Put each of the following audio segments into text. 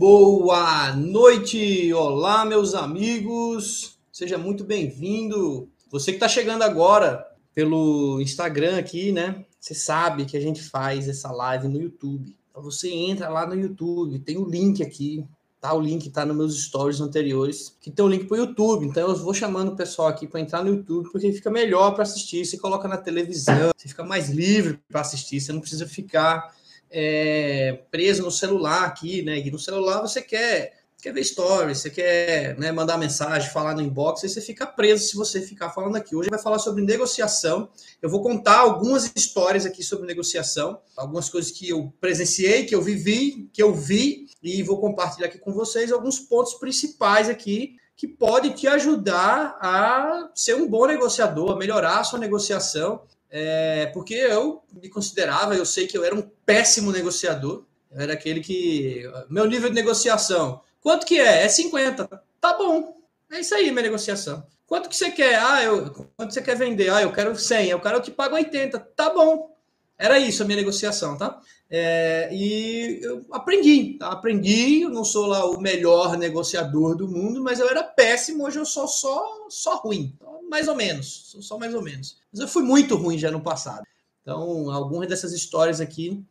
Boa noite, olá meus amigos, seja muito bem-vindo. Você que está chegando agora pelo Instagram aqui, né? Você sabe que a gente faz essa live no YouTube. Então você entra lá no YouTube, tem o link aqui, tá? O link tá nos meus stories anteriores, que tem o link para o YouTube. Então eu vou chamando o pessoal aqui para entrar no YouTube, porque fica melhor para assistir. Você coloca na televisão, você fica mais livre para assistir, você não precisa ficar é, preso no celular aqui, né? E no celular você quer quer ver stories, você quer né, mandar mensagem, falar no inbox, aí você fica preso se você ficar falando aqui. Hoje vai falar sobre negociação. Eu vou contar algumas histórias aqui sobre negociação, algumas coisas que eu presenciei, que eu vivi, que eu vi, e vou compartilhar aqui com vocês alguns pontos principais aqui que pode te ajudar a ser um bom negociador, a melhorar a sua negociação é, porque eu me considerava, eu sei que eu era um péssimo negociador. Era aquele que. Meu nível de negociação. Quanto que é? É 50. Tá bom. É isso aí, minha negociação. Quanto que você quer? Ah, eu, quanto você quer vender? Ah, eu quero 100. Eu quero eu te pago 80. Tá bom. Era isso a minha negociação, tá? É, e eu aprendi, tá? aprendi. Eu não sou lá o melhor negociador do mundo, mas eu era péssimo. Hoje eu sou só, só ruim mais ou menos, só mais ou menos. Mas eu fui muito ruim já no passado. Então, algumas dessas histórias aqui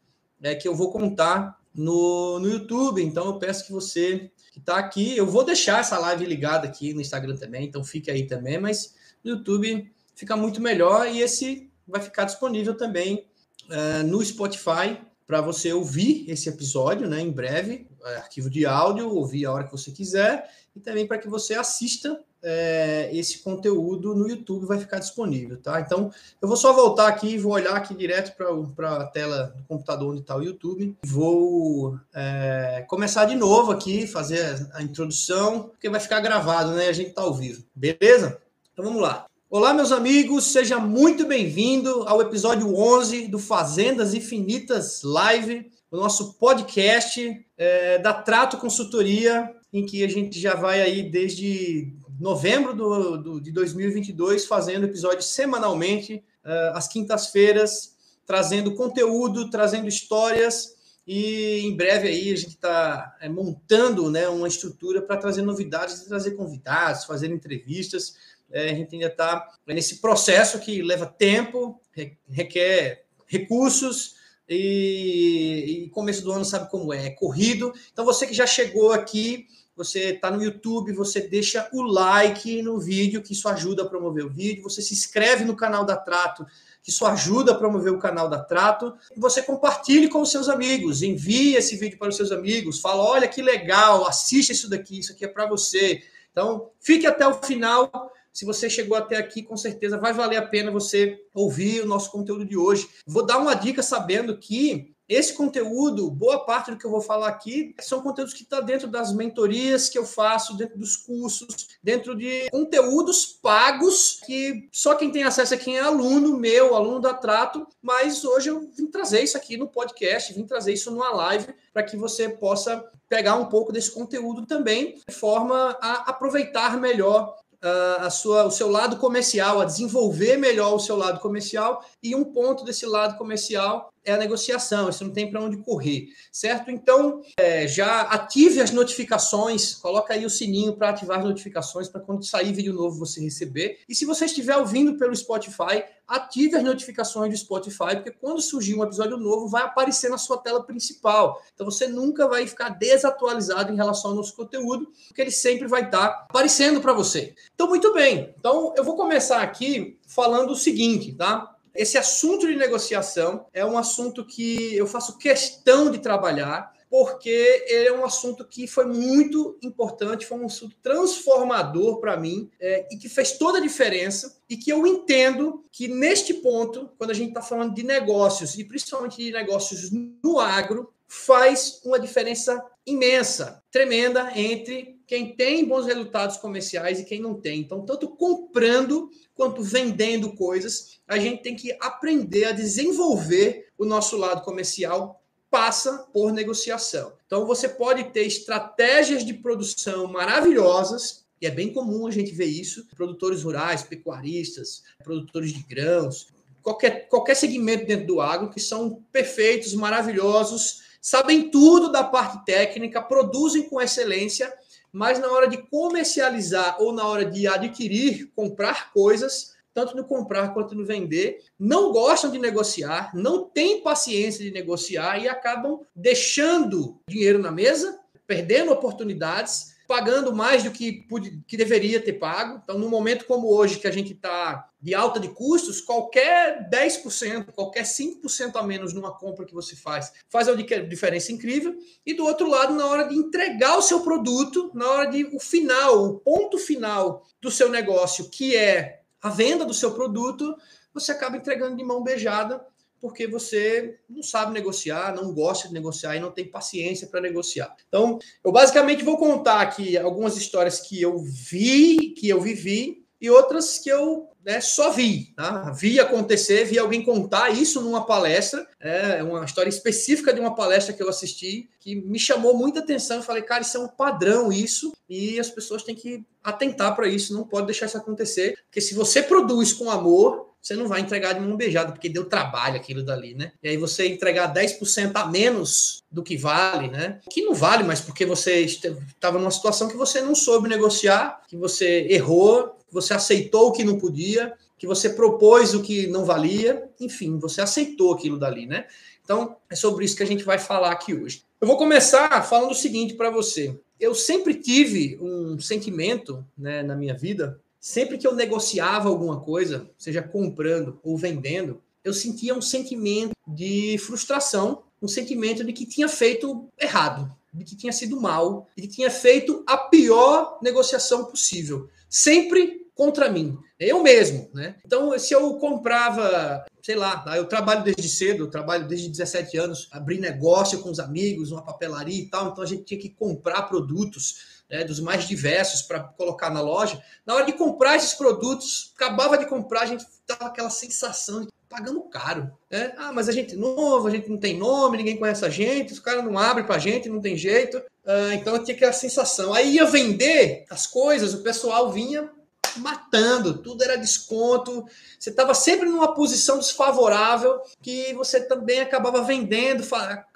é que eu vou contar no, no YouTube. Então, eu peço que você que está aqui, eu vou deixar essa live ligada aqui no Instagram também, então fique aí também, mas no YouTube fica muito melhor e esse vai ficar disponível também uh, no Spotify para você ouvir esse episódio, né, em breve, é, arquivo de áudio, ouvir a hora que você quiser, e também para que você assista é, esse conteúdo no YouTube vai ficar disponível, tá? Então, eu vou só voltar aqui, vou olhar aqui direto para a tela do computador onde está o YouTube. Vou é, começar de novo aqui, fazer a introdução, porque vai ficar gravado, né? A gente está ao vivo, beleza? Então, vamos lá. Olá, meus amigos, seja muito bem-vindo ao episódio 11 do Fazendas Infinitas Live, o nosso podcast é, da Trato Consultoria, em que a gente já vai aí desde novembro do, do, de 2022, fazendo episódios semanalmente, uh, às quintas-feiras, trazendo conteúdo, trazendo histórias. E em breve aí a gente está é, montando né, uma estrutura para trazer novidades, trazer convidados, fazer entrevistas. É, a gente ainda está nesse processo que leva tempo, requer recursos, e, e, começo do ano sabe como é, é corrido. Então você que já chegou aqui, você está no YouTube, você deixa o like no vídeo, que isso ajuda a promover o vídeo. Você se inscreve no canal da Trato, que isso ajuda a promover o canal da Trato. E você compartilhe com os seus amigos, envie esse vídeo para os seus amigos, fala: olha que legal, assista isso daqui, isso aqui é para você. Então, fique até o final. Se você chegou até aqui, com certeza vai valer a pena você ouvir o nosso conteúdo de hoje. Vou dar uma dica sabendo que esse conteúdo, boa parte do que eu vou falar aqui, são conteúdos que estão tá dentro das mentorias que eu faço, dentro dos cursos, dentro de conteúdos pagos que só quem tem acesso é quem é aluno meu, aluno da Trato, mas hoje eu vim trazer isso aqui no podcast, vim trazer isso numa live para que você possa pegar um pouco desse conteúdo também, de forma a aproveitar melhor a sua, o seu lado comercial, a desenvolver melhor o seu lado comercial, e um ponto desse lado comercial é a negociação, você não tem para onde correr, certo? Então, é, já ative as notificações, coloca aí o sininho para ativar as notificações para quando sair vídeo novo você receber. E se você estiver ouvindo pelo Spotify, ative as notificações do Spotify, porque quando surgir um episódio novo, vai aparecer na sua tela principal. Então você nunca vai ficar desatualizado em relação ao nosso conteúdo, porque ele sempre vai estar aparecendo para você. Então, muito bem. Então, eu vou começar aqui falando o seguinte, tá? Esse assunto de negociação é um assunto que eu faço questão de trabalhar, porque ele é um assunto que foi muito importante, foi um assunto transformador para mim é, e que fez toda a diferença. E que eu entendo que neste ponto, quando a gente está falando de negócios, e principalmente de negócios no agro, faz uma diferença imensa, tremenda entre quem tem bons resultados comerciais e quem não tem. Então, tanto comprando quanto vendendo coisas, a gente tem que aprender a desenvolver o nosso lado comercial passa por negociação. Então você pode ter estratégias de produção maravilhosas, e é bem comum a gente ver isso, produtores rurais, pecuaristas, produtores de grãos, qualquer, qualquer segmento dentro do agro que são perfeitos, maravilhosos, sabem tudo da parte técnica, produzem com excelência, mas na hora de comercializar ou na hora de adquirir, comprar coisas, tanto no comprar quanto no vender, não gostam de negociar, não têm paciência de negociar e acabam deixando dinheiro na mesa, perdendo oportunidades, pagando mais do que, que deveria ter pago. Então, num momento como hoje, que a gente está de alta de custos, qualquer 10%, qualquer 5% a menos numa compra que você faz, faz uma diferença incrível. E do outro lado, na hora de entregar o seu produto, na hora de o final, o ponto final do seu negócio, que é a venda do seu produto, você acaba entregando de mão beijada porque você não sabe negociar, não gosta de negociar e não tem paciência para negociar. Então, eu basicamente vou contar aqui algumas histórias que eu vi, que eu vivi e outras que eu né, só vi. Tá? Vi acontecer, vi alguém contar isso numa palestra, é uma história específica de uma palestra que eu assisti, que me chamou muita atenção. Eu falei, cara, isso é um padrão, isso, e as pessoas têm que atentar para isso, não pode deixar isso acontecer, porque se você produz com amor, você não vai entregar de mão beijada, porque deu trabalho aquilo dali, né? E aí você entregar 10% a menos do que vale, né? Que não vale, mas porque você estava numa situação que você não soube negociar, que você errou, que você aceitou o que não podia, que você propôs o que não valia, enfim, você aceitou aquilo dali, né? Então, é sobre isso que a gente vai falar aqui hoje. Eu vou começar falando o seguinte para você. Eu sempre tive um sentimento né, na minha vida Sempre que eu negociava alguma coisa, seja comprando ou vendendo, eu sentia um sentimento de frustração, um sentimento de que tinha feito errado, de que tinha sido mal, de que tinha feito a pior negociação possível. Sempre contra mim, eu mesmo, né? Então, se eu comprava, sei lá, eu trabalho desde cedo, eu trabalho desde 17 anos, abri negócio com os amigos, uma papelaria e tal, então a gente tinha que comprar produtos né, dos mais diversos para colocar na loja. Na hora de comprar esses produtos, acabava de comprar, a gente tava aquela sensação de pagando caro. Né? Ah, mas a gente é novo, a gente não tem nome, ninguém conhece a gente, os caras não abrem para a gente, não tem jeito. Ah, então eu tinha aquela sensação. Aí ia vender as coisas, o pessoal vinha matando, tudo era desconto. Você estava sempre numa posição desfavorável que você também acabava vendendo,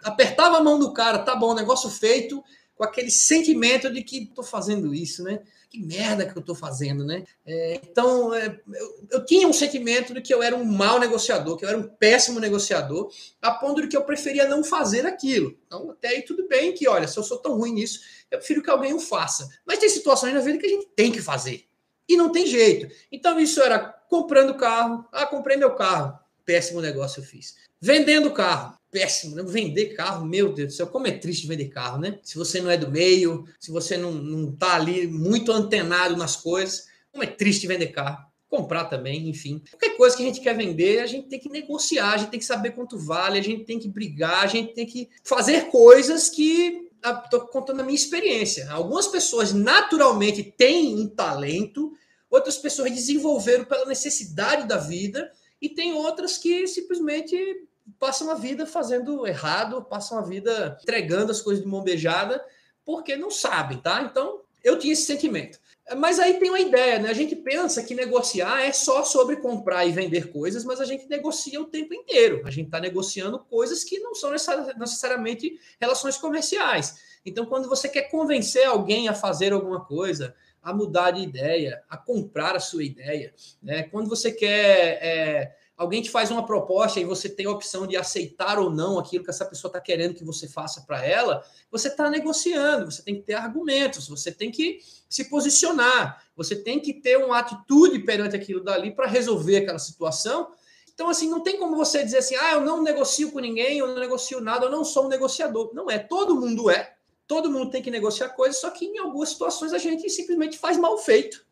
apertava a mão do cara, tá bom, negócio feito, com aquele sentimento de que estou fazendo isso, né? Que merda que eu estou fazendo, né? É, então, é, eu, eu, tinha um sentimento de que eu era um mau negociador, que eu era um péssimo negociador, a ponto de que eu preferia não fazer aquilo. Então, até aí tudo bem que, olha, se eu sou tão ruim nisso, eu prefiro que alguém o faça. Mas tem situações na vida que a gente tem que fazer. E não tem jeito. Então, isso era comprando carro. Ah, comprei meu carro. Péssimo negócio eu fiz. Vendendo carro péssimo, né? Vender carro, meu Deus do céu, como é triste vender carro, né? Se você não é do meio, se você não, não tá ali muito antenado nas coisas, como é triste vender carro. Comprar também, enfim. Qualquer coisa que a gente quer vender, a gente tem que negociar, a gente tem que saber quanto vale, a gente tem que brigar, a gente tem que fazer coisas que. Estou contando a minha experiência. Algumas pessoas naturalmente têm um talento, outras pessoas desenvolveram pela necessidade da vida, e tem outras que simplesmente passam a vida fazendo errado, passam a vida entregando as coisas de mão beijada, porque não sabem, tá? Então, eu tinha esse sentimento. Mas aí tem uma ideia, né? A gente pensa que negociar é só sobre comprar e vender coisas, mas a gente negocia o tempo inteiro. A gente está negociando coisas que não são necessariamente relações comerciais. Então, quando você quer convencer alguém a fazer alguma coisa, a mudar de ideia, a comprar a sua ideia, né? Quando você quer é, alguém te faz uma proposta e você tem a opção de aceitar ou não aquilo que essa pessoa está querendo que você faça para ela, você está negociando, você tem que ter argumentos, você tem que se posicionar, você tem que ter uma atitude perante aquilo dali para resolver aquela situação. Então, assim, não tem como você dizer assim, ah, eu não negocio com ninguém, eu não negocio nada, eu não sou um negociador. Não é, todo mundo é, todo mundo tem que negociar coisas, só que em algumas situações a gente simplesmente faz mal feito.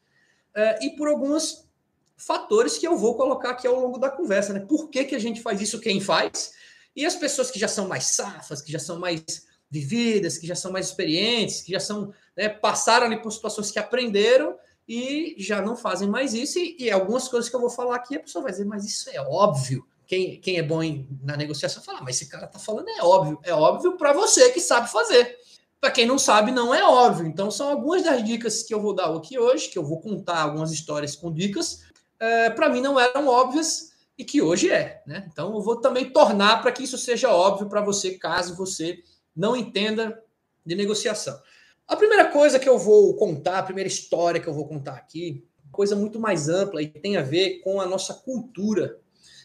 É, e por algumas fatores que eu vou colocar aqui ao longo da conversa, né? Por que, que a gente faz isso, quem faz? E as pessoas que já são mais safas, que já são mais vividas, que já são mais experientes, que já são né, passaram ali por situações que aprenderam e já não fazem mais isso. E, e, algumas coisas que eu vou falar aqui, a pessoa vai dizer, mas isso é óbvio. Quem, quem é bom em, na negociação fala, mas esse cara tá falando é óbvio. É óbvio para você que sabe fazer. Para quem não sabe, não é óbvio. Então, são algumas das dicas que eu vou dar aqui hoje, que eu vou contar algumas histórias com dicas é, para mim não eram óbvias, e que hoje é. Né? Então, eu vou também tornar para que isso seja óbvio para você, caso você não entenda de negociação. A primeira coisa que eu vou contar, a primeira história que eu vou contar aqui, coisa muito mais ampla e tem a ver com a nossa cultura,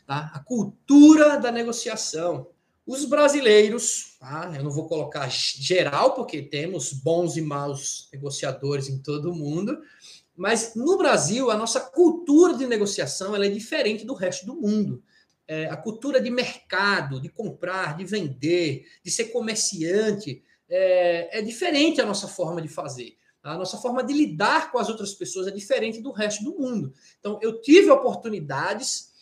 tá? a cultura da negociação. Os brasileiros, tá? eu não vou colocar geral, porque temos bons e maus negociadores em todo o mundo, mas no Brasil, a nossa cultura de negociação ela é diferente do resto do mundo. É, a cultura de mercado, de comprar, de vender, de ser comerciante, é, é diferente a nossa forma de fazer. A nossa forma de lidar com as outras pessoas é diferente do resto do mundo. Então, eu tive oportunidades,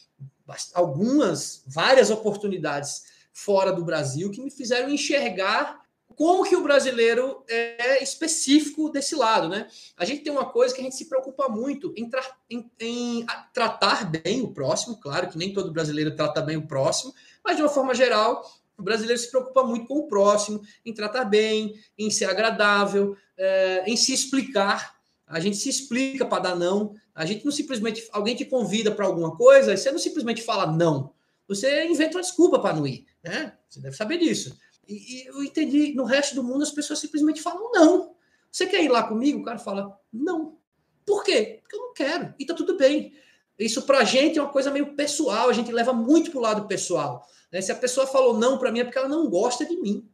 algumas, várias oportunidades fora do Brasil, que me fizeram enxergar como que o brasileiro é específico desse lado, né? A gente tem uma coisa que a gente se preocupa muito em, tra em, em, tratar bem o próximo, claro que nem todo brasileiro trata bem o próximo, mas de uma forma geral, o brasileiro se preocupa muito com o próximo, em tratar bem, em ser agradável, é, em se explicar. A gente se explica para dar não. A gente não simplesmente. Alguém te convida para alguma coisa, você não simplesmente fala não. Você inventa uma desculpa para não ir. Né? Você deve saber disso. E, e, eu entendi, no resto do mundo as pessoas simplesmente falam não. Você quer ir lá comigo? O cara fala não. Por quê? Porque eu não quero. E tá tudo bem. Isso para a gente é uma coisa meio pessoal, a gente leva muito para o lado pessoal. Né? Se a pessoa falou não para mim é porque ela não gosta de mim.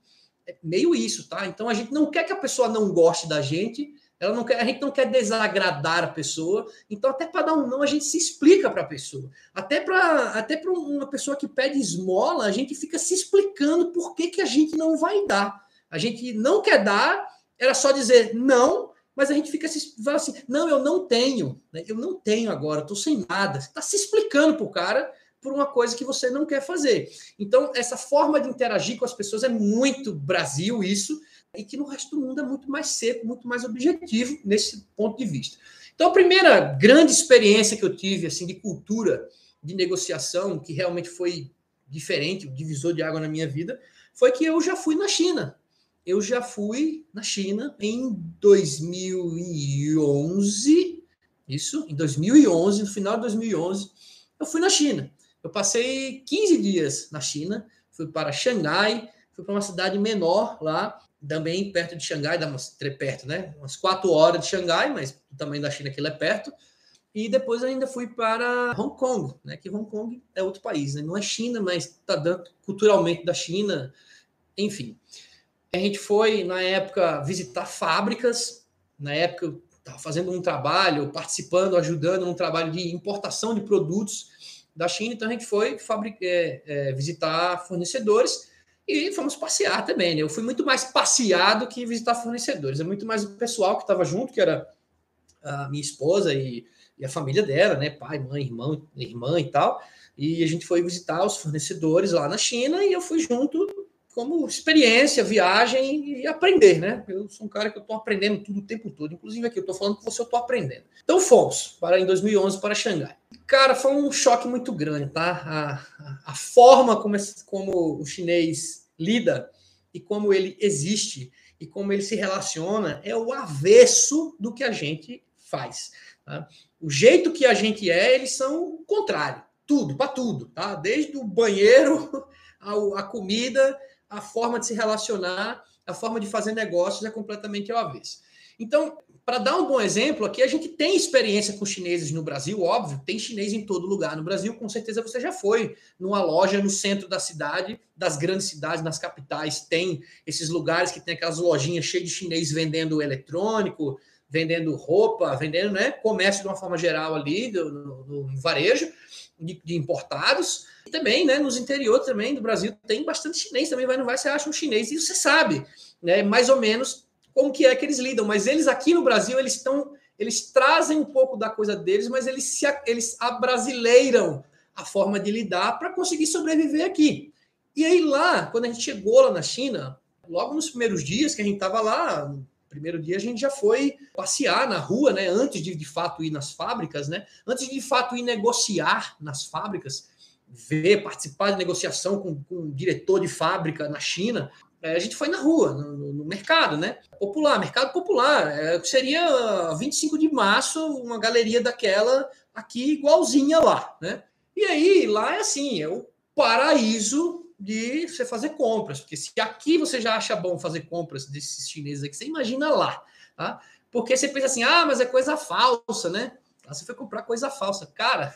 É meio isso, tá? Então a gente não quer que a pessoa não goste da gente, ela não quer, a gente não quer desagradar a pessoa. Então, até para dar um não, a gente se explica para a pessoa. Até para até uma pessoa que pede esmola, a gente fica se explicando por que, que a gente não vai dar. A gente não quer dar, era só dizer não, mas a gente fica se fala assim: não, eu não tenho, né? eu não tenho agora, estou sem nada. Você está se explicando para o cara por uma coisa que você não quer fazer. Então, essa forma de interagir com as pessoas é muito Brasil, isso e que no resto do mundo é muito mais seco, muito mais objetivo nesse ponto de vista. Então, a primeira grande experiência que eu tive assim de cultura de negociação, que realmente foi diferente, o divisor de água na minha vida, foi que eu já fui na China. Eu já fui na China em 2011, isso, em 2011, no final de 2011, eu fui na China. Eu passei 15 dias na China, fui para Xangai, fui para uma cidade menor lá, também perto de Xangai, dá umas, perto, né? Umas quatro horas de Xangai, mas o tamanho da China aquilo é perto. E depois ainda fui para Hong Kong, né? Que Hong Kong é outro país, né? Não é China, mas está dando culturalmente da China, enfim. A gente foi, na época, visitar fábricas. Na época, eu estava fazendo um trabalho, participando, ajudando num trabalho de importação de produtos da China. Então, a gente foi é, é, visitar fornecedores e fomos passear também, né? Eu fui muito mais passear do que visitar fornecedores. É muito mais o pessoal que estava junto, que era a minha esposa e, e, a família dela, né? Pai, mãe, irmão, irmã e tal. E a gente foi visitar os fornecedores lá na China e eu fui junto como experiência, viagem e aprender, né? Eu sou um cara que eu estou aprendendo tudo o tempo todo. Inclusive aqui eu estou falando com você, eu estou aprendendo. Então fomos para em 2011 para Xangai. Cara, foi um choque muito grande, tá? A, a, a forma como, como o chinês lida e como ele existe e como ele se relaciona é o avesso do que a gente faz. Tá? O jeito que a gente é, eles são o contrário. Tudo, para tudo, tá? Desde o banheiro, a, a comida, a forma de se relacionar, a forma de fazer negócios é completamente ao avesso. Então, para dar um bom exemplo, aqui a gente tem experiência com chineses no Brasil, óbvio, tem chinês em todo lugar no Brasil, com certeza você já foi numa loja no centro da cidade, das grandes cidades, nas capitais, tem esses lugares que tem aquelas lojinhas cheias de chinês vendendo eletrônico, vendendo roupa, vendendo né, comércio de uma forma geral ali, do, no, no varejo de, de, importados. E também, né, nos interiores também do Brasil tem bastante chinês, também vai, não vai, você acha um chinês, e você sabe, né, mais ou menos como que é que eles lidam. Mas eles aqui no Brasil, eles estão, eles trazem um pouco da coisa deles, mas eles se eles abrasileiram a forma de lidar para conseguir sobreviver aqui. E aí lá, quando a gente chegou lá na China, logo nos primeiros dias que a gente estava lá, primeiro dia a gente já foi passear na rua, né? Antes de de fato ir nas fábricas, né? Antes de de fato ir negociar nas fábricas, ver, participar de negociação com, com um diretor de fábrica na China, é, a gente foi na rua, no, no mercado, né? Popular, mercado popular. É, seria 25 de março, uma galeria daquela aqui igualzinha lá, né? E aí, lá é assim, é o paraíso de você fazer compras. Porque se aqui você já acha bom fazer compras desses chineses aqui, você imagina lá. Tá? Porque você pensa assim, ah, mas é coisa falsa, né? Lá você foi comprar coisa falsa. Cara,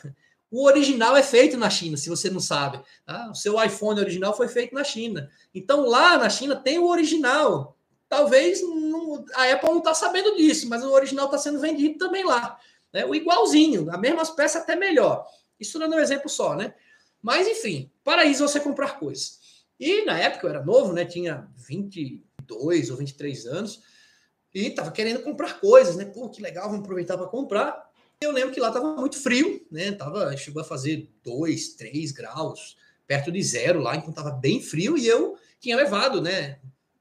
o original é feito na China, se você não sabe. Tá? O seu iPhone original foi feito na China. Então lá na China tem o original. Talvez não, a Apple não está sabendo disso, mas o original está sendo vendido também lá. Né? O igualzinho, as mesmas peças até melhor. Isso dando um exemplo só, né? Mas enfim, paraíso você comprar coisas. E na época eu era novo, né? Tinha 22 ou 23 anos e estava querendo comprar coisas, né? Pô, que legal, vamos aproveitar para comprar. Eu lembro que lá estava muito frio, né? Tava, chegou a fazer 2, 3 graus, perto de zero lá, então estava bem frio e eu tinha levado, né?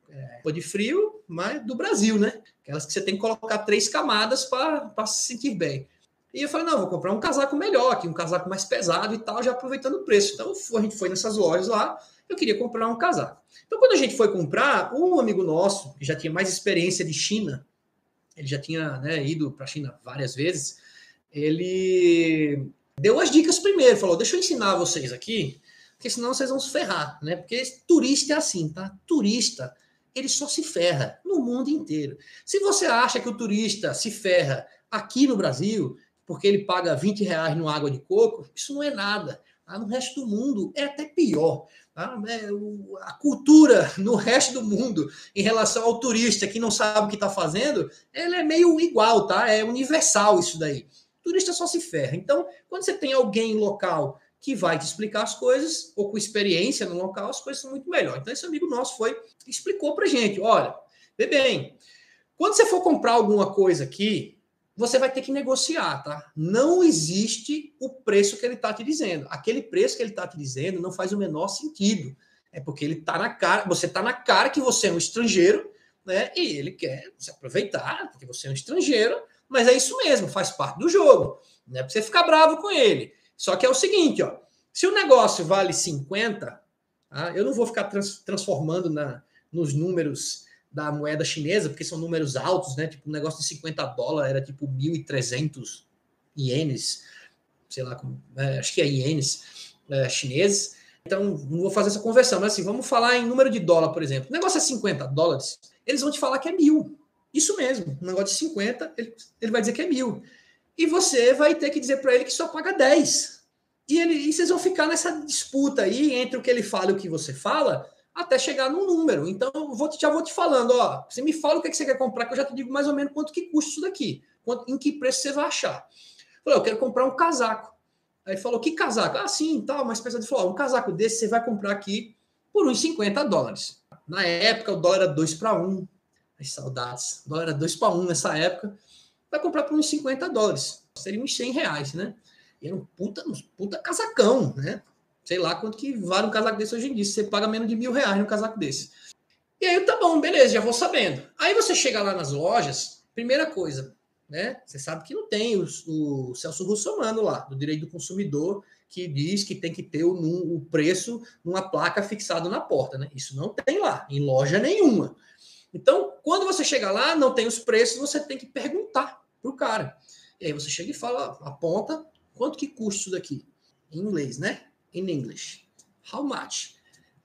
É, de frio, mas do Brasil, né? Aquelas que você tem que colocar três camadas para se sentir bem. E eu falei, não, vou comprar um casaco melhor aqui, um casaco mais pesado e tal, já aproveitando o preço. Então a gente foi nessas lojas lá, eu queria comprar um casaco. Então quando a gente foi comprar, um amigo nosso, que já tinha mais experiência de China, ele já tinha né, ido para a China várias vezes, ele deu as dicas primeiro, falou, deixa eu ensinar vocês aqui, porque senão vocês vão se ferrar, né? Porque turista é assim, tá? Turista, ele só se ferra no mundo inteiro. Se você acha que o turista se ferra aqui no Brasil, porque ele paga 20 reais no água de coco, isso não é nada. Tá? No resto do mundo é até pior. Tá? É, o, a cultura no resto do mundo em relação ao turista que não sabe o que está fazendo, ela é meio igual, tá? É universal isso daí. O turista só se ferra. Então, quando você tem alguém local que vai te explicar as coisas, ou com experiência no local, as coisas são muito melhor. Então, esse amigo nosso foi explicou para gente: olha, vê bem, quando você for comprar alguma coisa aqui, você vai ter que negociar, tá? Não existe o preço que ele está te dizendo. Aquele preço que ele está te dizendo não faz o menor sentido. É porque ele está na cara, você está na cara que você é um estrangeiro, né? E ele quer se aproveitar, porque você é um estrangeiro, mas é isso mesmo, faz parte do jogo. Não é para você ficar bravo com ele. Só que é o seguinte, ó. Se o negócio vale 50, tá? eu não vou ficar trans, transformando na, nos números da moeda chinesa, porque são números altos, né? Tipo, um negócio de 50 dólares era tipo 1.300 ienes, sei lá, como, é, acho que é ienes é, chineses. Então, não vou fazer essa conversão, mas assim, vamos falar em número de dólar, por exemplo. O negócio é 50 dólares, eles vão te falar que é mil. Isso mesmo, um negócio de 50, ele, ele vai dizer que é mil. E você vai ter que dizer para ele que só paga 10. E, ele, e vocês vão ficar nessa disputa aí entre o que ele fala e o que você fala, até chegar num número. Então, vou, já vou te falando, ó, você me fala o que, é que você quer comprar, que eu já te digo mais ou menos quanto que custa isso daqui, quanto, em que preço você vai achar. Falei, eu quero comprar um casaco. Aí falou, que casaco? Ah, sim, tal, mas pessoal falou, um casaco desse você vai comprar aqui por uns 50 dólares. Na época, o dólar era 2 para 1. As saudades. O dólar era 2 para 1 nessa época. Vai comprar por uns 50 dólares. Seria uns 100 reais, né? E era um puta, um puta casacão, né? Sei lá quanto que vale um casaco desse hoje em dia. Você paga menos de mil reais no casaco desse. E aí, tá bom, beleza, já vou sabendo. Aí você chega lá nas lojas, primeira coisa, né? Você sabe que não tem o, o Celso Russomano lá, do direito do consumidor, que diz que tem que ter o, o preço numa placa fixado na porta, né? Isso não tem lá, em loja nenhuma. Então, quando você chega lá, não tem os preços, você tem que perguntar pro cara. E aí você chega e fala, aponta, quanto que custa isso daqui? Em inglês, né? In English. How much?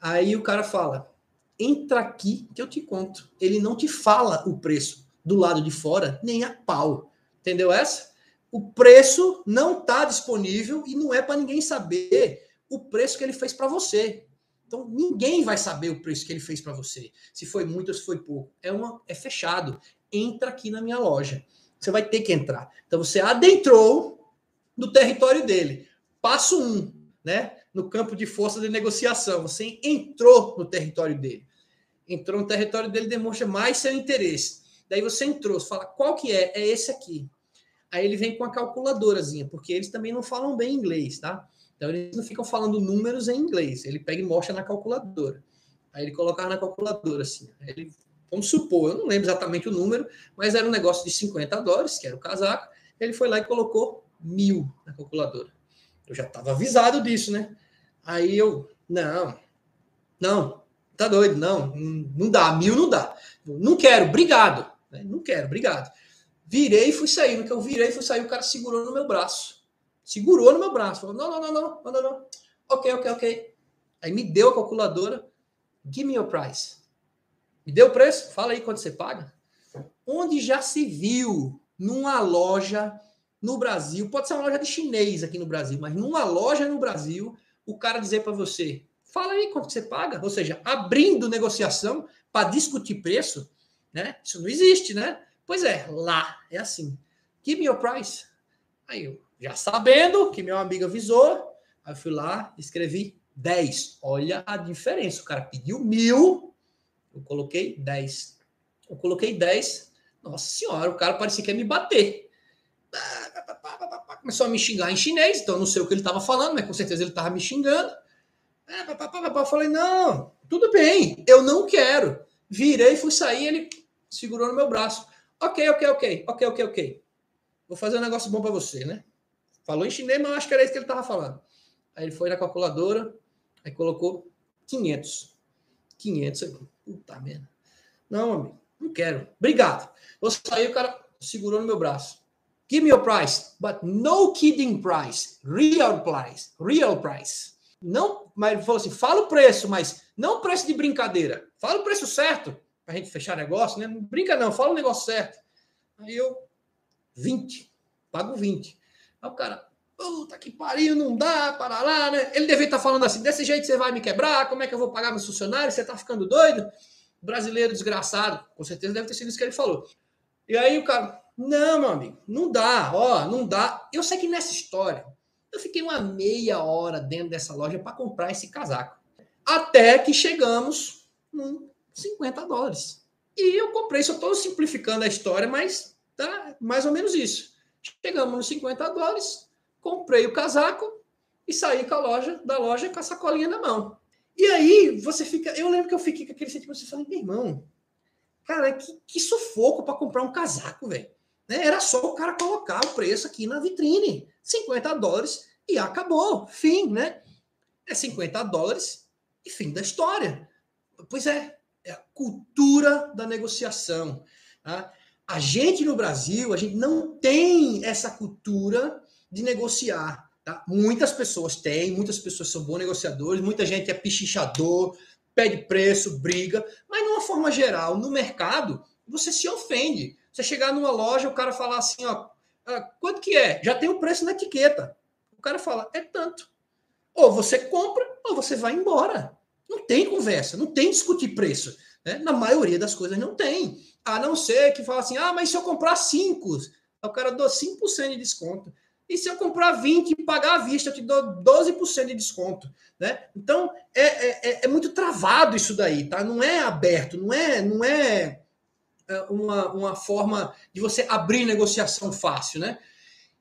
Aí o cara fala: entra aqui que eu te conto. Ele não te fala o preço do lado de fora, nem a pau. Entendeu essa? O preço não está disponível e não é para ninguém saber o preço que ele fez para você. Então ninguém vai saber o preço que ele fez para você. Se foi muito ou se foi pouco. É uma é fechado. Entra aqui na minha loja. Você vai ter que entrar. Então você adentrou no território dele. Passo um, né? No campo de força de negociação. Você entrou no território dele. Entrou no território dele, demonstra mais seu interesse. Daí você entrou, você fala, qual que é? É esse aqui. Aí ele vem com a calculadorazinha, porque eles também não falam bem inglês, tá? Então eles não ficam falando números em inglês. Ele pega e mostra na calculadora. Aí ele colocava na calculadora, assim. Ele, vamos supor, eu não lembro exatamente o número, mas era um negócio de 50 dólares, que era o casaco. Ele foi lá e colocou mil na calculadora. Eu já estava avisado disso, né? Aí eu, não, não, tá doido, não, não dá, mil não dá. Não quero, obrigado. Né? Não quero, obrigado. Virei e fui sair. No que eu virei e fui sair, o cara segurou no meu braço. segurou no meu braço, falou: não, não, não, não, não, não. Ok, ok, ok. Aí me deu a calculadora, give me your price. Me deu o preço? Fala aí quanto você paga. Onde já se viu numa loja no Brasil, pode ser uma loja de chinês aqui no Brasil, mas numa loja no Brasil, o cara dizer para você, fala aí quanto você paga, ou seja, abrindo negociação para discutir preço, né? Isso não existe, né? Pois é, lá é assim. Give me your price. Aí eu, já sabendo que meu amigo avisou, aí eu fui lá, escrevi 10. Olha a diferença. O cara pediu mil, eu coloquei 10. Eu coloquei 10. Nossa senhora, o cara parecia que ia me bater. Começou a me xingar em chinês, então eu não sei o que ele estava falando, mas com certeza ele estava me xingando. Eu falei, não, tudo bem, eu não quero. Virei, fui sair, ele segurou no meu braço. Ok, ok, ok, ok, ok, ok. Vou fazer um negócio bom para você, né? Falou em chinês, mas eu acho que era isso que ele estava falando. Aí ele foi na calculadora, aí colocou 500. 500. Aí, puta merda. Não, amigo, não quero. Obrigado. Vou sair, o cara segurou no meu braço. Give me your price, but no kidding price. Real price. Real price. Não, mas ele falou assim: fala o preço, mas não preço de brincadeira. Fala o preço certo para a gente fechar negócio, né? Não brinca, não, fala o negócio certo. Aí eu, 20, pago 20. Aí o cara, puta que pariu, não dá, para lá, né? Ele devia estar falando assim: desse jeito você vai me quebrar, como é que eu vou pagar meus funcionários? Você tá ficando doido? Brasileiro desgraçado, com certeza deve ter sido isso que ele falou. E aí o cara, não, meu amigo, não dá, ó, não dá. Eu sei que nessa história eu fiquei uma meia hora dentro dessa loja para comprar esse casaco. Até que chegamos em 50 dólares. E eu comprei, só estou simplificando a história, mas tá mais ou menos isso. Chegamos nos 50 dólares, comprei o casaco e saí com a loja, da loja com a sacolinha na mão. E aí você fica. Eu lembro que eu fiquei com aquele sentimento, você fala, meu irmão, cara, que, que sufoco para comprar um casaco, velho. Né? Era só o cara colocar o preço aqui na vitrine. 50 dólares e acabou. Fim, né? É 50 dólares e fim da história. Pois é, é a cultura da negociação. Tá? A gente no Brasil, a gente não tem essa cultura de negociar. Tá? Muitas pessoas têm, muitas pessoas são bons negociadores, muita gente é pichichador, pede preço, briga, mas de uma forma geral, no mercado, você se ofende. Você chegar numa loja, o cara falar assim, ó, ah, quanto que é? Já tem o preço na etiqueta. O cara fala, é tanto. Ou você compra, ou você vai embora. Não tem conversa, não tem discutir preço. Né? Na maioria das coisas não tem. A não ser que fala assim, ah, mas se eu comprar 5, o cara dou 5% de desconto. E se eu comprar 20 e pagar à vista, eu te dou 12% de desconto. Né? Então, é, é, é, é muito travado isso daí, tá? Não é aberto, não é, não é, uma, uma forma de você abrir negociação fácil, né?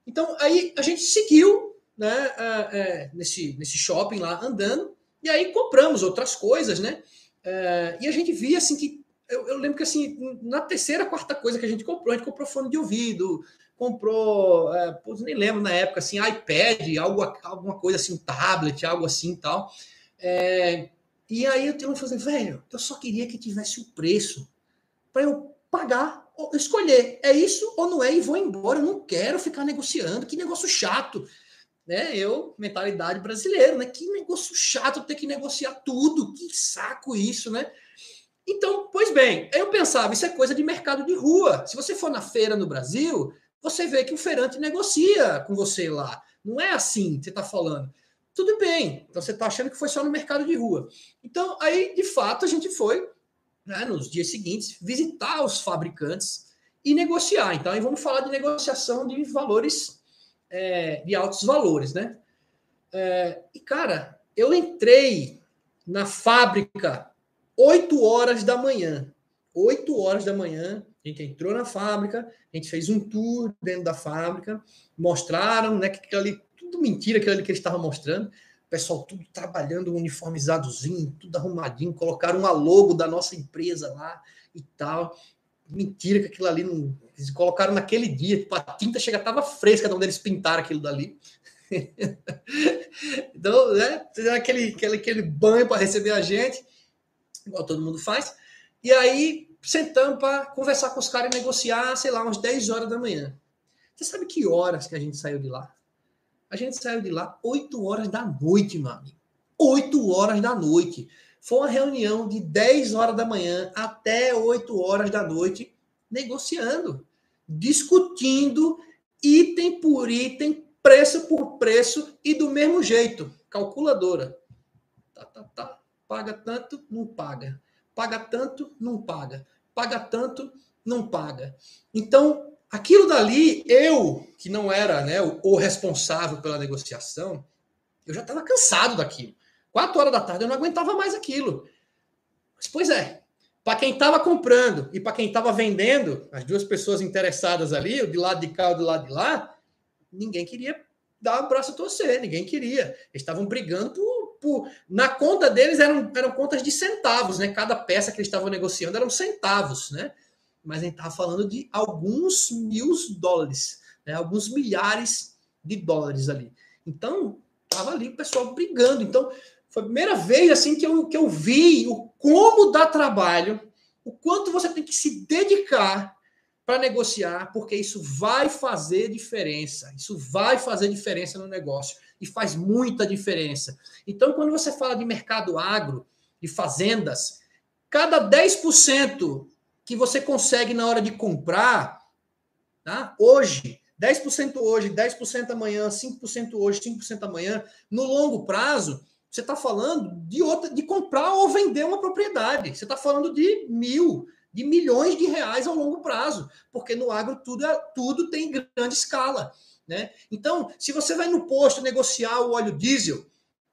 Então, aí a gente seguiu né, é, é, nesse, nesse shopping lá, andando, e aí compramos outras coisas, né? É, e a gente via, assim, que... Eu, eu, lembro que, assim, na terceira, quarta coisa que a gente comprou, a gente comprou fone de ouvido, comprou, é, nem lembro na época, assim, iPad, algo, alguma coisa assim, um tablet, algo assim e tal. É, e aí eu tenho que fazer, velho, eu só queria que tivesse o preço para eu pagar, escolher, é isso ou não é, e vou embora. Eu não quero ficar negociando, que negócio chato. Né? Eu, mentalidade brasileira, né? Que negócio chato ter que negociar tudo, que saco isso, né? Então, pois bem, eu pensava, isso é coisa de mercado de rua. Se você for na feira no Brasil, você vê que o feirante negocia com você lá. Não é assim que você está falando. Tudo bem. Então você está achando que foi só no mercado de rua. Então, aí, de fato, a gente foi né, nos dias seguintes, visitar os fabricantes e negociar. Então, aí vamos falar de negociação de valores, é, de altos valores, né? É, e, cara, eu entrei na fábrica 8 horas da manhã. 8 horas da manhã, a gente entrou na fábrica, a gente fez um tour dentro da fábrica, mostraram, né, que aquilo ali, tudo mentira aquilo ali que eles estavam mostrando, pessoal tudo trabalhando uniformizadozinho, tudo arrumadinho, colocaram uma logo da nossa empresa lá e tal. Mentira que aquilo ali não. Eles colocaram naquele dia, tipo, a tinta chega, estava fresca de onde eles pintaram aquilo dali. então, né, aquele, aquele, aquele banho para receber a gente, igual todo mundo faz. E aí, sentamos para conversar com os caras e negociar, sei lá, umas 10 horas da manhã. Você sabe que horas que a gente saiu de lá? A gente saiu de lá 8 horas da noite, meu amigo. 8 horas da noite. Foi uma reunião de 10 horas da manhã até 8 horas da noite, negociando, discutindo item por item, preço por preço e do mesmo jeito. Calculadora. Tá, tá, tá. Paga tanto, não paga. Paga tanto, não paga. Paga tanto, não paga. Então, aquilo dali, eu, que não era né, o, responsável pela negociação, eu já estava cansado daquilo. Quatro horas da tarde eu não aguentava mais aquilo. Mas, pois é, para quem estava comprando e para quem estava vendendo, as duas pessoas interessadas ali, o de lado de cá e o do lado de lá, ninguém queria dar o braço a torcer, ninguém queria. Eles estavam brigando por, por, Na conta deles eram, eram contas de centavos, né? Cada peça que eles estavam negociando eram centavos, né? Mas a gente estava falando de alguns mil dólares, né? alguns milhares de dólares ali. Então, estava ali o pessoal brigando. Então, foi a primeira vez assim que eu, que eu vi o como dá trabalho, o quanto você tem que se dedicar para negociar, porque isso vai fazer diferença. Isso vai fazer diferença no negócio e faz muita diferença. Então, quando você fala de mercado agro, de fazendas, cada 10% que você consegue na hora de comprar, tá? hoje, 10% hoje, 10% amanhã, 5% hoje, 5% amanhã, no longo prazo, você está falando de outra, de comprar ou vender uma propriedade. Você está falando de mil, de milhões de reais ao longo prazo, porque no agro tudo, é, tudo tem grande escala. Né? Então, se você vai no posto negociar o óleo diesel,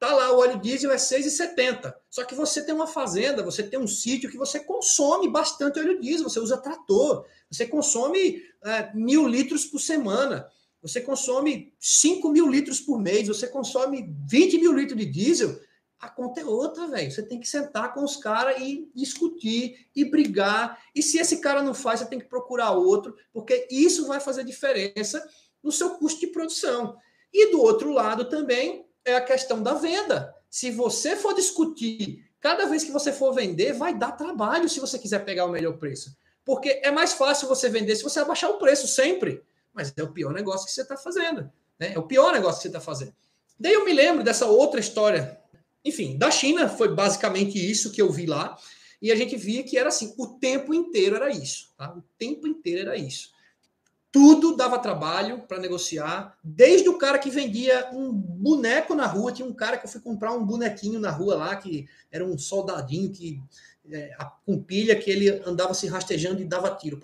tá lá, o óleo diesel é 6,70. Só que você tem uma fazenda, você tem um sítio que você consome bastante óleo diesel, você usa trator, você consome é, mil litros por semana. Você consome 5 mil litros por mês, você consome 20 mil litros de diesel, a conta é outra, velho. Você tem que sentar com os caras e discutir e brigar. E se esse cara não faz, você tem que procurar outro, porque isso vai fazer diferença no seu custo de produção. E do outro lado também é a questão da venda. Se você for discutir, cada vez que você for vender, vai dar trabalho se você quiser pegar o melhor preço. Porque é mais fácil você vender se você abaixar o preço sempre mas é o pior negócio que você está fazendo. Né? É o pior negócio que você está fazendo. Daí eu me lembro dessa outra história. Enfim, da China foi basicamente isso que eu vi lá. E a gente via que era assim, o tempo inteiro era isso. Tá? O tempo inteiro era isso. Tudo dava trabalho para negociar, desde o cara que vendia um boneco na rua. Tinha um cara que eu fui comprar um bonequinho na rua lá, que era um soldadinho que é, com pilha que ele andava se rastejando e dava tiro.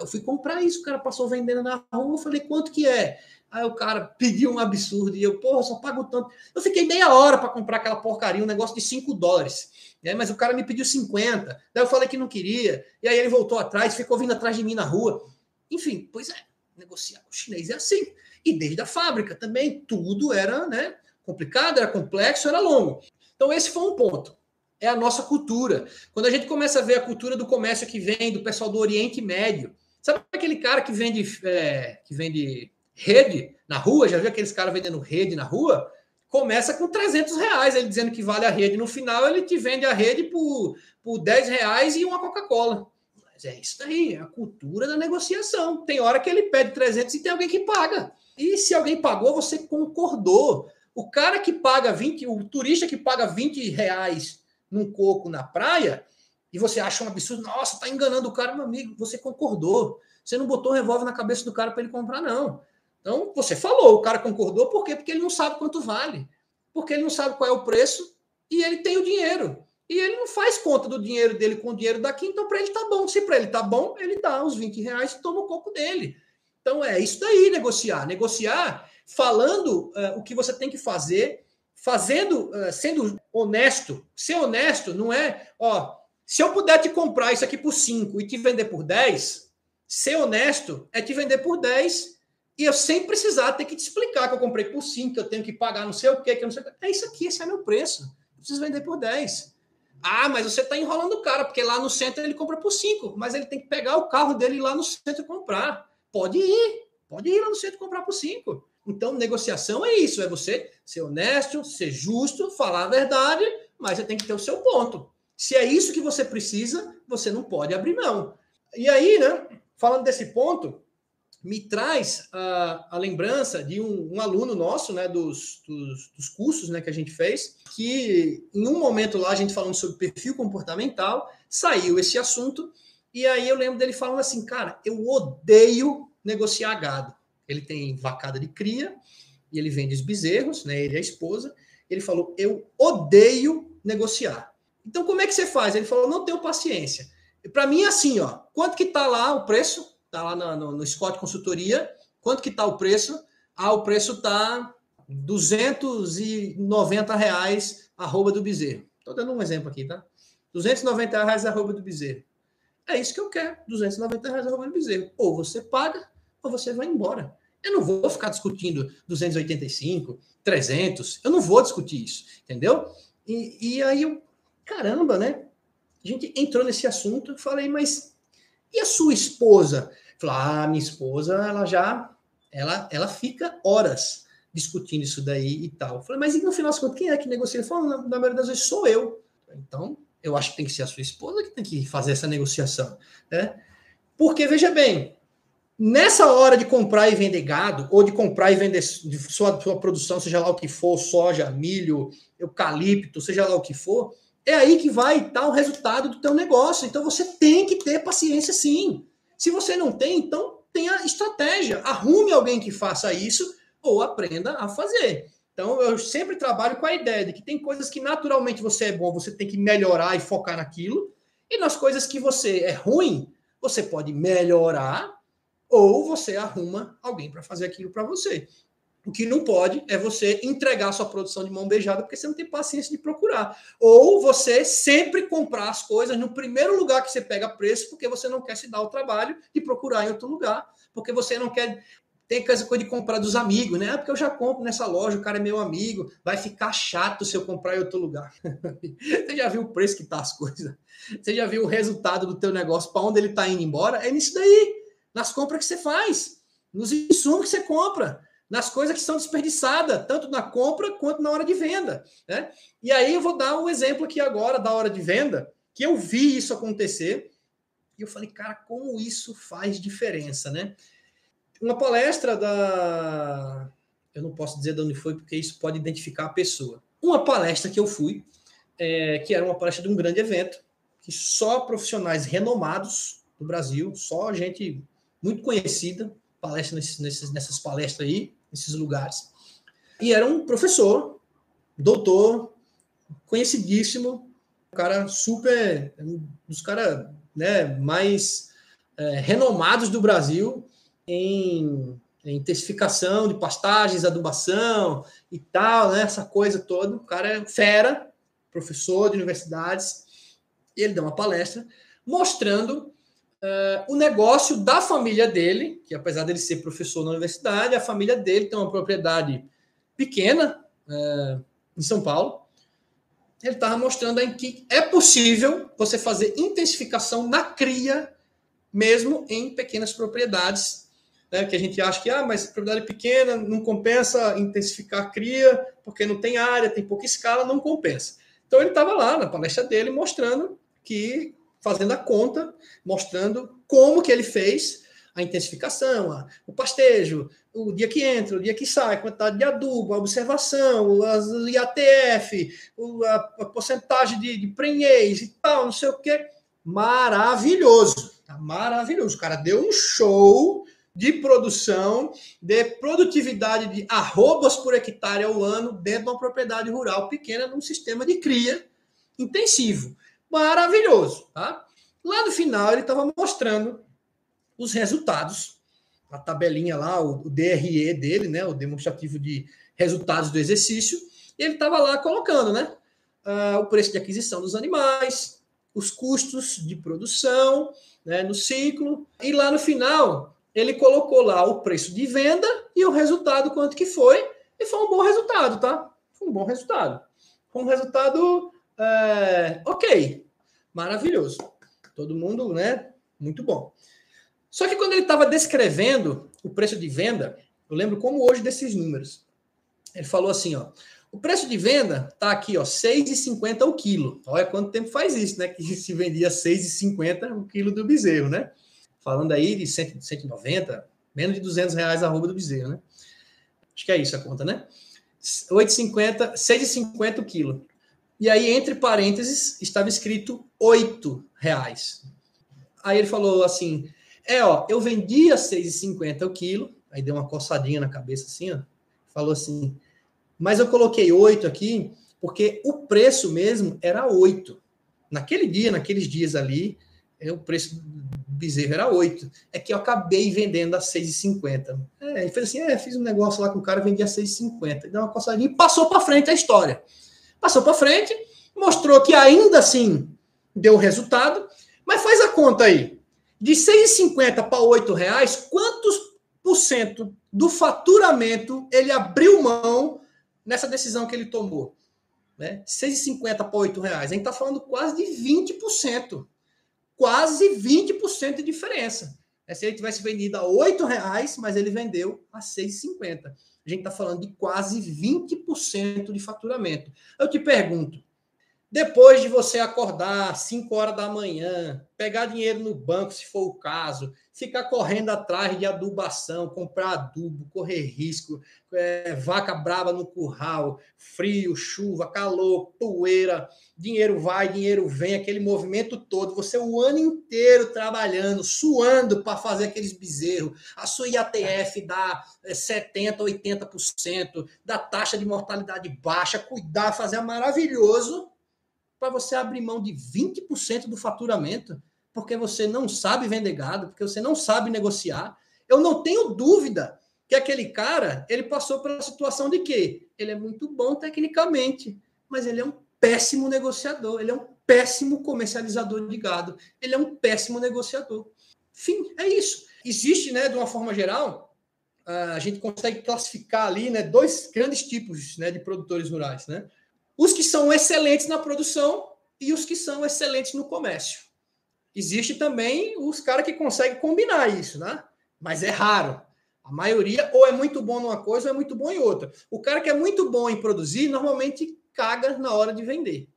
Eu fui comprar isso, o cara passou vendendo na rua, eu falei, quanto que é? Aí o cara pediu um absurdo, e eu, porra, só pago tanto. Eu fiquei meia hora para comprar aquela porcaria, um negócio de 5 dólares. Né? Mas o cara me pediu 50. Daí eu falei que não queria. E aí ele voltou atrás, ficou vindo atrás de mim na rua. Enfim, pois é, negociar com o chinês é assim. E desde a fábrica também, tudo era né, complicado, era complexo, era longo. Então, esse foi um ponto é a nossa cultura. Quando a gente começa a ver a cultura do comércio que vem do pessoal do Oriente Médio, sabe aquele cara que vende, é, que vende rede na rua? Já viu aqueles caras vendendo rede na rua? Começa com 300 reais, ele dizendo que vale a rede. No final, ele te vende a rede por, por 10 reais e uma Coca-Cola. Mas é isso aí, é a cultura da negociação. Tem hora que ele pede 300 e tem alguém que paga. E se alguém pagou, você concordou. O cara que paga 20, o turista que paga 20 reais num coco na praia e você acha um absurdo, nossa, tá enganando o cara, meu amigo, você concordou. Você não botou um revólver na cabeça do cara para ele comprar, não. Então, você falou, o cara concordou, por quê? Porque ele não sabe quanto vale. Porque ele não sabe qual é o preço e ele tem o dinheiro. E ele não faz conta do dinheiro dele com o dinheiro daqui, então para ele tá bom. Se para ele tá bom, ele dá os 20 reais e toma o coco dele. Então é isso daí, negociar. Negociar falando uh, o que você tem que fazer fazendo, uh, sendo honesto. Ser honesto não é, ó, se eu puder te comprar isso aqui por 5 e te vender por 10, ser honesto é te vender por 10 e eu sem precisar ter que te explicar que eu comprei por 5, que eu tenho que pagar não sei o quê, que eu não sei o quê. É isso aqui, esse é meu preço. Eu preciso vender por 10. Ah, mas você está enrolando o cara, porque lá no centro ele compra por 5, mas ele tem que pegar o carro dele lá no centro e comprar. Pode ir, pode ir lá no centro comprar por 5. Então, negociação é isso: é você ser honesto, ser justo, falar a verdade, mas você tem que ter o seu ponto. Se é isso que você precisa, você não pode abrir mão. E aí, né, falando desse ponto, me traz a, a lembrança de um, um, aluno nosso, né, dos, dos, dos, cursos né, que a gente fez, que em um momento lá, a gente falando sobre perfil comportamental, saiu esse assunto, e aí eu lembro dele falando assim, cara, eu odeio negociar gado. Ele tem vacada de cria, e ele vende os bezerros, né, ele é a esposa, ele falou, eu odeio negociar. Então, como é que você faz? Ele falou, não tenho paciência. Para mim, é assim, ó, quanto que tá lá o preço? Tá lá no, no, no Scott Consultoria. Quanto que tá o preço? Ah, o preço tá 290 reais arroba do bezerro. Tô dando um exemplo aqui, tá? 290 reais arroba do bezerro. É isso que eu quero, 290 reais arroba do bezerro. Ou você paga, ou você vai embora. Eu não vou ficar discutindo 285, 300, eu não vou discutir isso, entendeu? E, e aí eu, caramba, né? A gente entrou nesse assunto, falei, mas e a sua esposa? Falou, ah, minha esposa, ela já, ela, ela fica horas discutindo isso daí e tal. Falei, mas e no final das contas, quem é que negocia? Ele falou, na, na maioria das vezes sou eu. Então, eu acho que tem que ser a sua esposa que tem que fazer essa negociação, né? Porque, veja bem, nessa hora de comprar e vender gado, ou de comprar e vender sua, sua produção, seja lá o que for, soja, milho, eucalipto, seja lá o que for, é aí que vai estar o resultado do teu negócio. Então você tem que ter paciência sim. Se você não tem, então tenha estratégia. Arrume alguém que faça isso ou aprenda a fazer. Então eu sempre trabalho com a ideia de que tem coisas que naturalmente você é bom, você tem que melhorar e focar naquilo. E nas coisas que você é ruim, você pode melhorar ou você arruma alguém para fazer aquilo para você. O que não pode é você entregar sua produção de mão beijada porque você não tem paciência de procurar. Ou você sempre comprar as coisas no primeiro lugar que você pega preço porque você não quer se dar o trabalho de procurar em outro lugar, porque você não quer tem coisa de comprar dos amigos, né? Ah, porque eu já compro nessa loja, o cara é meu amigo, vai ficar chato se eu comprar em outro lugar. você já viu o preço que tá as coisas? Você já viu o resultado do teu negócio, para onde ele tá indo embora? É nisso daí, nas compras que você faz, nos insumos que você compra nas coisas que são desperdiçadas, tanto na compra quanto na hora de venda. Né? E aí eu vou dar um exemplo aqui agora da hora de venda, que eu vi isso acontecer, e eu falei, cara, como isso faz diferença, né? Uma palestra da. Eu não posso dizer de onde foi, porque isso pode identificar a pessoa. Uma palestra que eu fui, é, que era uma palestra de um grande evento, que só profissionais renomados do Brasil, só gente muito conhecida, palestra nesses, nessas palestras aí, nesses lugares. E era um professor, doutor, conhecidíssimo, um cara super, um dos caras né, mais é, renomados do Brasil em, em intensificação de pastagens, adubação e tal, né, essa coisa toda. O cara é fera, professor de universidades, e ele deu uma palestra mostrando uh, o negócio da família dele, que apesar dele ser professor na universidade, a família dele tem uma propriedade pequena uh, em São Paulo. Ele estava mostrando em que é possível você fazer intensificação na cria, mesmo em pequenas propriedades, né, que a gente acha que, ah, mas propriedade pequena não compensa intensificar a cria, porque não tem área, tem pouca escala, não compensa. Então ele estava lá na palestra dele mostrando que fazendo a conta, mostrando como que ele fez a intensificação, a, o pastejo, o dia que entra, o dia que sai, a quantidade de adubo, a observação, o IATF, a, a porcentagem de, de prenhez e tal, não sei o quê. Maravilhoso, tá maravilhoso. O cara deu um show de produção, de produtividade de arrobas por hectare ao ano dentro de uma propriedade rural pequena, num sistema de cria intensivo maravilhoso, tá? Lá no final ele estava mostrando os resultados, a tabelinha lá, o, o, DRE dele, né, o demonstrativo de resultados do exercício, e ele estava lá colocando, né, uh, o preço de aquisição dos animais, os custos de produção, né, no ciclo, e lá no final ele colocou lá o preço de venda e o resultado quanto que foi, e foi um bom resultado, tá? Foi um bom resultado. Foi um resultado é, ok, maravilhoso. Todo mundo, né? Muito bom. Só que quando ele estava descrevendo o preço de venda, eu lembro como hoje desses números. Ele falou assim, ó, o preço de venda está aqui, ó, 6,50 o quilo. Olha quanto tempo faz isso, né? Que se vendia 6,50 o quilo do bezerro, né? Falando aí de 190, Menos de 200 reais a arroba do bezerro, né? Acho que é isso a conta, né? 8,50, 6,50 o quilo. E aí, entre parênteses, estava escrito 8 reais. Aí ele falou assim: é, ó, eu vendia 6,50 o quilo, aí deu uma coçadinha na cabeça assim, ó. Falou assim: mas eu coloquei 8 aqui porque o preço mesmo era 8. Naquele dia, naqueles dias ali, é, o preço do bezerro era 8. É que eu acabei vendendo a 6,50. É, ele fez assim: é, fiz um negócio lá com o cara, vendi a 6,50. Deu uma coçadinha e passou para frente a história. Passou para frente, mostrou que ainda assim deu resultado, mas faz a conta aí. De 6,50 para 8 reais, quantos por cento do faturamento ele abriu mão nessa decisão que ele tomou? Né? 6,50 para 8 reais. A gente está falando quase de 20%. Quase 20% de diferença. É, se ele tivesse vendido a 8 reais, mas ele vendeu a 6,50. A gente está falando de quase 20% de faturamento. Eu te pergunto, depois de você acordar 5 horas da manhã, pegar dinheiro no banco, se for o caso, ficar correndo atrás de adubação, comprar adubo, correr risco, é, vaca brava no curral, frio, chuva, calor, poeira, dinheiro vai, dinheiro vem, aquele movimento todo, você o ano inteiro trabalhando, suando para fazer aqueles bezerros, a sua IATF dá 70%, 80%, da taxa de mortalidade baixa, cuidar, fazer maravilhoso, para você abrir mão de 20% do faturamento, porque você não sabe vender gado, porque você não sabe negociar. Eu não tenho dúvida que aquele cara, ele passou pela situação de que ele é muito bom tecnicamente, mas ele é um péssimo negociador, ele é um péssimo comercializador de gado, ele é um péssimo negociador. Fim, é isso. Existe, né, de uma forma geral, a gente consegue classificar ali, né, dois grandes tipos, né, de produtores rurais, né? Os que são excelentes na produção e os que são excelentes no comércio. Existe também os caras que conseguem combinar isso, né? Mas é raro. A maioria ou é muito bom numa coisa ou é muito bom em outra. O cara que é muito bom em produzir, normalmente caga na hora de vender.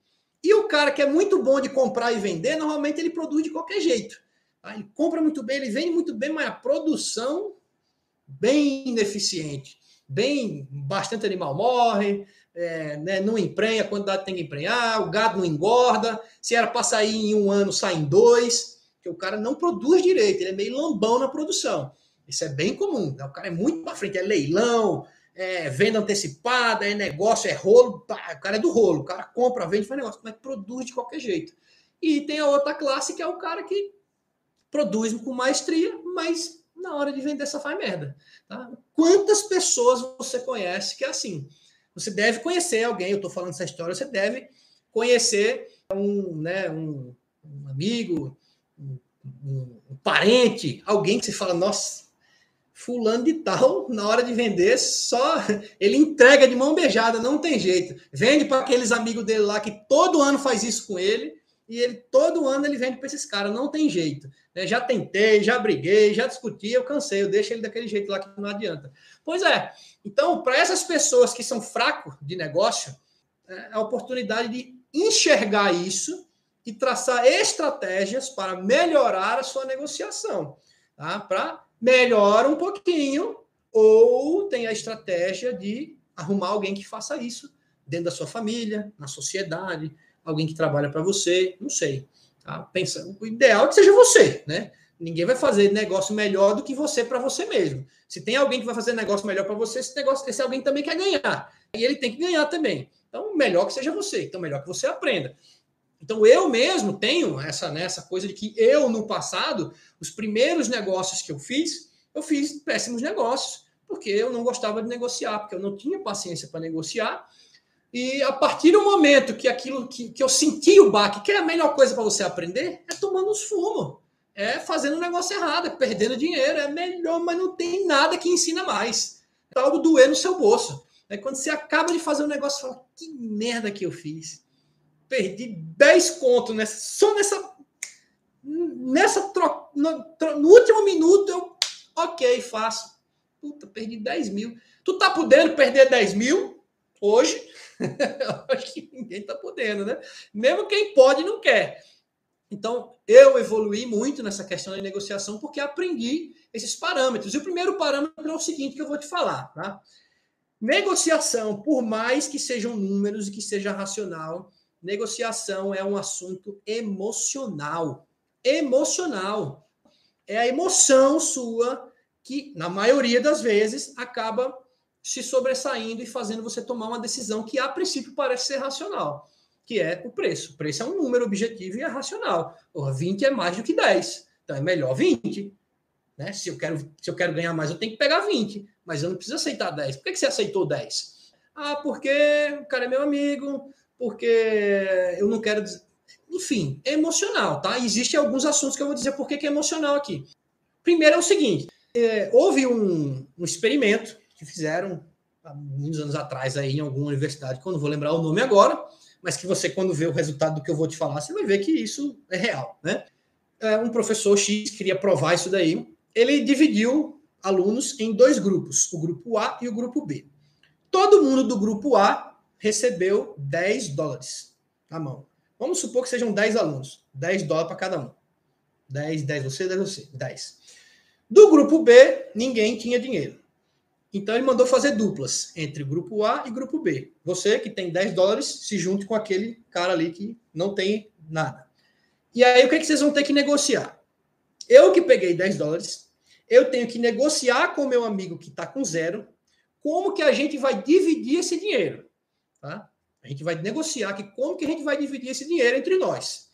E o cara que é muito bom de comprar e vender, normalmente ele produz de qualquer jeito. Tá? Ele compra muito bem, ele vende muito bem, mas a produção bem ineficiente. Bem, bastante animal morre, é, né, não emprenha a quantidade tem que emprenhar, o gado não engorda, se era para sair em um ano, sai em dois, que o cara não produz direito, ele é meio lambão na produção. Isso é bem comum, né? o cara é muito para frente, é leilão, é venda antecipada, é negócio, é rolo, o cara é do rolo, o cara compra, vende, faz negócio, mas produz de qualquer jeito. E tem a outra classe que é o cara que produz com maestria, mas na hora de vender só faz merda. Tá? Quantas pessoas você conhece que é assim? Você deve conhecer alguém, eu estou falando essa história, você deve conhecer um, né, um, um amigo, um, um, parente, alguém que você fala, nossa, fulano de tal, na hora de vender, só ele entrega de mão beijada, não tem jeito. Vende para aqueles amigos dele lá que todo ano faz isso com ele, e ele todo ano ele vende para esses caras, não tem jeito. Né? Já tentei, já briguei, já discuti, eu cansei, eu deixo ele daquele jeito lá que não adianta. Pois é. Então, para essas pessoas que são fracos de negócio, é a oportunidade de enxergar isso e traçar estratégias para melhorar a sua negociação, tá? Para melhora um pouquinho ou tem a estratégia de arrumar alguém que faça isso dentro da sua família, na sociedade, alguém que trabalha para você, não sei. Tá? Pensa, o ideal é que seja você, né? Ninguém vai fazer negócio melhor do que você para você mesmo. Se tem alguém que vai fazer negócio melhor para você, esse negócio, esse alguém também quer ganhar. E ele tem que ganhar também. Então, melhor que seja você. Então, melhor que você aprenda. Então, eu mesmo tenho essa, né, essa coisa de que eu, no passado, os primeiros negócios que eu fiz, eu fiz péssimos negócios, porque eu não gostava de negociar, porque eu não tinha paciência para negociar. E a partir do momento que aquilo que, que eu senti o baque, que é a melhor coisa para você aprender, é tomando os fumos, é fazendo o negócio errado, é perdendo dinheiro, é melhor, mas não tem nada que ensina mais. É algo doer no seu bolso. É quando você acaba de fazer um negócio, fala, que merda que eu fiz. Perdi 10 contos nessa, só nessa nessa troca, no, no, último minuto eu, ok, faço. Puta, perdi 10 mil. Tu tá podendo perder 10 mil hoje? acho que ninguém está podendo, né? Mesmo quem pode não quer. Então, eu evoluí muito nessa questão de negociação porque aprendi esses parâmetros. E o primeiro parâmetro é o seguinte que eu vou te falar, tá? Negociação, por mais que sejam números e que seja racional, negociação é um assunto emocional. Emocional. É a emoção sua que, na maioria das vezes, acaba se sobressaindo e fazendo você tomar uma decisão que, a princípio, parece ser racional que é o preço. O preço é um número objetivo e é racional. Porra, 20 é mais do que 10. Então é melhor 20. Né? Se, eu quero, se eu quero ganhar mais, eu tenho que pegar 20. Mas eu não preciso aceitar 10. Por que, você aceitou 10? Ah, porque o cara é meu amigo, porque eu não quero. Enfim, é emocional, tá? Existem alguns assuntos que eu vou dizer por que é emocional aqui. Primeiro é o seguinte: é, houve um, um experimento que fizeram há muitos anos atrás aí em alguma universidade, que eu não vou lembrar o nome agora, mas que você, quando vê o resultado do que eu vou te falar, você vai ver que isso é real, né? É, um professor X queria provar isso daí. Ele dividiu alunos em dois grupos, o grupo A e o grupo B. Todo mundo do grupo A recebeu 10 dólares na mão. Vamos supor que sejam 10 alunos, 10 dólares para cada um. 10, 10 você, 10 você, 10. Do grupo B, ninguém tinha dinheiro. Então ele mandou fazer duplas entre grupo A e grupo B. Você que tem 10 dólares, se junte com aquele cara ali que não tem nada. E aí o que, é que vocês vão ter que negociar? Eu que peguei 10 dólares, eu tenho que negociar com o meu amigo que está com zero, como que a gente vai dividir esse dinheiro. Tá? A gente vai negociar aqui como que a gente vai dividir esse dinheiro entre nós.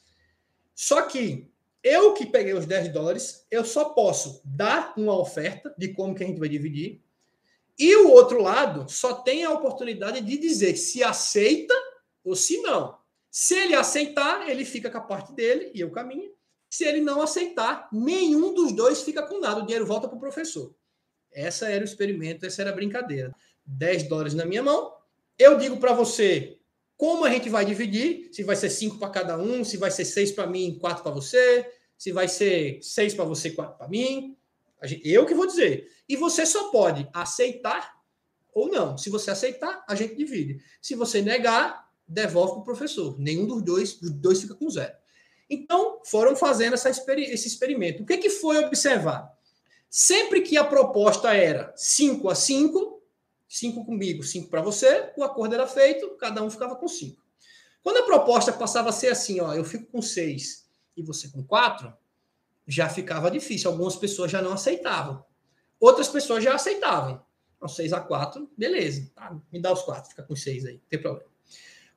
Só que eu que peguei os 10 dólares, eu só posso dar uma oferta de como que a gente vai dividir e o outro lado só tem a oportunidade de dizer se aceita ou se não. Se ele aceitar, ele fica com a parte dele e eu caminho. Se ele não aceitar, nenhum dos dois fica com nada. O dinheiro volta para o professor. Essa era o experimento, essa era a brincadeira. 10 dólares na minha mão. Eu digo para você como a gente vai dividir, se vai ser 5 para cada um, se vai ser 6 para mim, 4 para você, se vai ser 6 para você, 4 para mim. Eu que vou dizer. E você só pode aceitar ou não. Se você aceitar, a gente divide. Se você negar, devolve para o professor. Nenhum dos dois, os dois fica com zero. Então, foram fazendo essa, esse experimento. O que, que foi observar? Sempre que a proposta era 5 a 5, 5 comigo, 5 para você, o acordo era feito, cada um ficava com 5. Quando a proposta passava a ser assim, ó, eu fico com 6 e você com 4, já ficava difícil. Algumas pessoas já não aceitavam. Outras pessoas já aceitavam. Então, 6 a 4, beleza. Tá, me dá os 4, fica com 6 aí, não tem problema.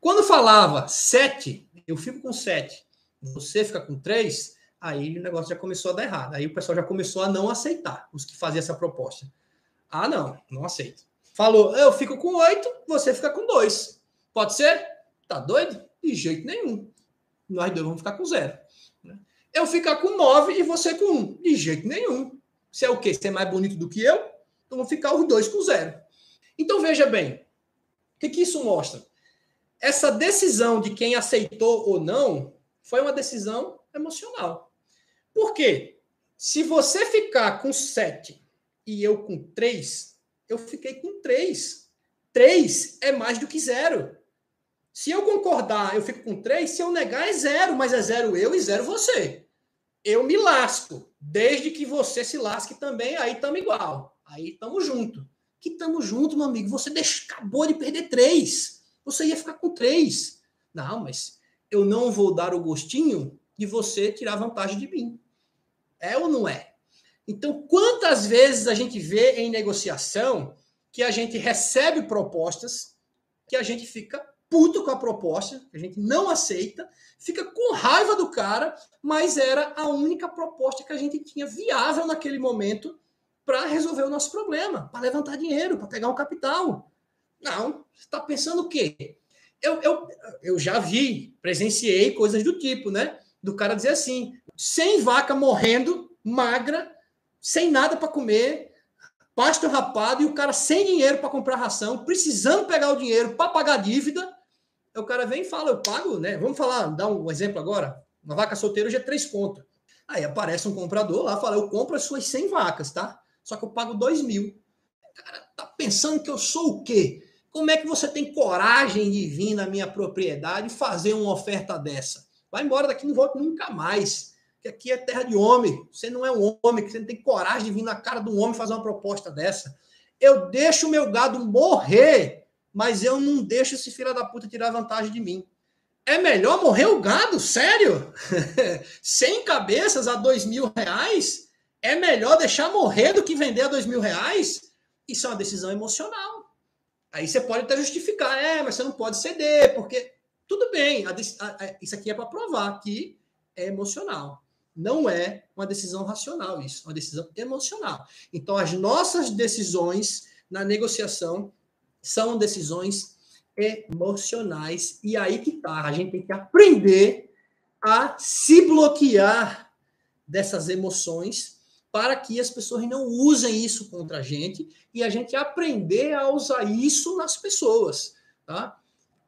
Quando falava 7, eu fico com 7, você fica com 3, aí o negócio já começou a dar errado. Aí o pessoal já começou a não aceitar, os que faziam essa proposta. Ah, não, não aceito. Falou, eu fico com 8, você fica com 2. Pode ser? Tá doido? De jeito nenhum. Nós dois vamos ficar com zero eu ficar com 9 e você com 1. De jeito nenhum. Você é o quê? Você é mais bonito do que eu? Então vou ficar os dois com zero. Então veja bem, o que, que isso mostra? Essa decisão de quem aceitou ou não foi uma decisão emocional. Por quê? Se você ficar com 7 e eu com 3, eu fiquei com 3. 3 é mais do que zero. Se eu concordar, eu fico com 3. Se eu negar, é zero. Mas é zero eu e zero você. Eu me lasco. Desde que você se lasque também, aí estamos igual. Aí estamos junto. Que estamos junto, meu amigo. Você acabou de perder 3. Você ia ficar com 3. Não, mas eu não vou dar o gostinho de você tirar vantagem de mim. É ou não é? Então, quantas vezes a gente vê em negociação que a gente recebe propostas que a gente fica puto com a proposta, a gente não aceita, fica com raiva do cara, mas era a única proposta que a gente tinha viável naquele momento para resolver o nosso problema, para levantar dinheiro, para pegar um capital. Não, você está pensando o quê? Eu, eu, eu já vi, presenciei coisas do tipo, né? Do cara dizer assim: sem vaca morrendo, magra, sem nada para comer, pasto rapado, e o cara sem dinheiro para comprar ração, precisando pegar o dinheiro para pagar dívida, o cara vem e fala, eu pago, né? Vamos falar, dar um exemplo agora. Uma vaca solteira hoje é três contas. Aí aparece um comprador lá, fala, eu compro as suas 100 vacas, tá? Só que eu pago 2 mil. Cara tá pensando que eu sou o quê? Como é que você tem coragem de vir na minha propriedade e fazer uma oferta dessa? Vai embora daqui, não volta nunca mais. Que aqui é terra de homem. Você não é um homem, você não tem coragem de vir na cara de um homem fazer uma proposta dessa. Eu deixo o meu gado morrer, mas eu não deixo esse filho da puta tirar vantagem de mim. É melhor morrer o gado? Sério? Sem cabeças a dois mil reais? É melhor deixar morrer do que vender a dois mil reais? Isso é uma decisão emocional. Aí você pode até justificar, é, mas você não pode ceder, porque tudo bem, a, a, isso aqui é para provar que é emocional. Não é uma decisão racional, isso, é uma decisão emocional. Então, as nossas decisões na negociação são decisões emocionais. E aí que tá, a gente tem que aprender a se bloquear dessas emoções para que as pessoas não usem isso contra a gente e a gente aprender a usar isso nas pessoas, tá?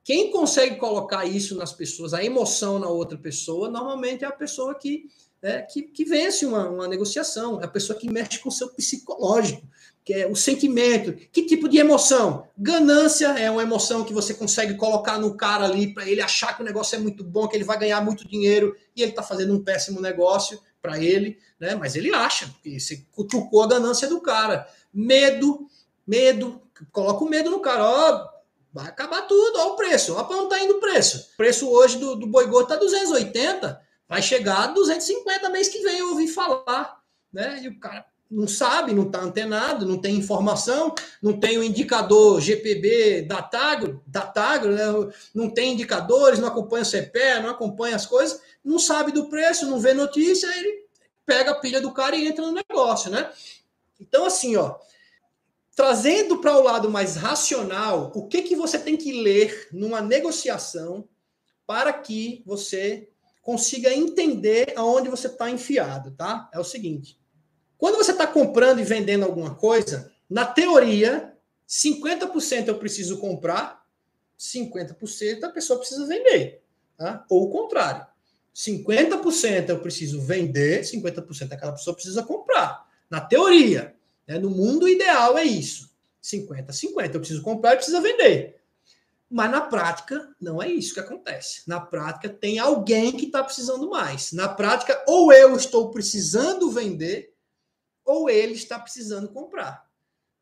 Quem consegue colocar isso nas pessoas, a emoção na outra pessoa, normalmente é a pessoa que, é, que, que, vence uma, uma negociação, é a pessoa que mexe com o seu psicológico é o sentimento. Que tipo de emoção? Ganância é uma emoção que você consegue colocar no cara ali para ele achar que o negócio é muito bom, que ele vai ganhar muito dinheiro e ele está fazendo um péssimo negócio para ele, né? Mas ele acha, porque você cutucou a ganância do cara. Medo, medo, coloca o medo no cara, ó, vai acabar tudo, ó o preço, ó para onde tá indo o preço. O preço hoje do, do boi gordo tá 280, vai chegar a 250 mês que vem, eu ouvi falar, né? E o cara, não sabe, não está antenado, não tem informação, não tem o indicador GPB da Tagro, da Tagro né? não tem indicadores, não acompanha o CPE, não acompanha as coisas, não sabe do preço, não vê notícia, ele pega a pilha do cara e entra no negócio, né? Então, assim, ó, trazendo para o lado mais racional, o que, que você tem que ler numa negociação para que você consiga entender aonde você está enfiado, tá? É o seguinte quando você está comprando e vendendo alguma coisa, na teoria, 50% eu preciso comprar, 50% a pessoa precisa vender. Tá? Ou o contrário. 50% eu preciso vender, 50% aquela pessoa precisa comprar. Na teoria. Né? No mundo ideal é isso. 50, 50. Eu preciso comprar e precisa vender. Mas na prática, não é isso que acontece. Na prática, tem alguém que está precisando mais. Na prática, ou eu estou precisando vender, ou ele está precisando comprar.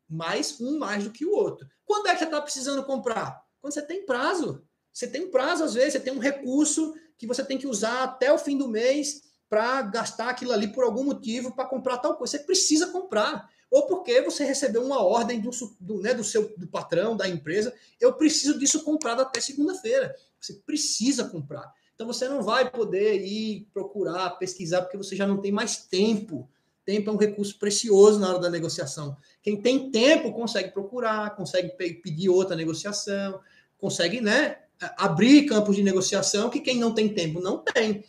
Mais um mais do que o outro. Quando é que você está precisando comprar? Quando você tem prazo. Você tem prazo, às vezes, você tem um recurso que você tem que usar até o fim do mês para gastar aquilo ali por algum motivo para comprar tal coisa. Você precisa comprar. Ou porque você recebeu uma ordem do, do, né, do seu do patrão, da empresa. Eu preciso disso comprado até segunda-feira. Você precisa comprar. Então você não vai poder ir procurar, pesquisar, porque você já não tem mais tempo Tempo é um recurso precioso na hora da negociação. Quem tem tempo consegue procurar, consegue pedir outra negociação, consegue né, abrir campos de negociação que quem não tem tempo não tem.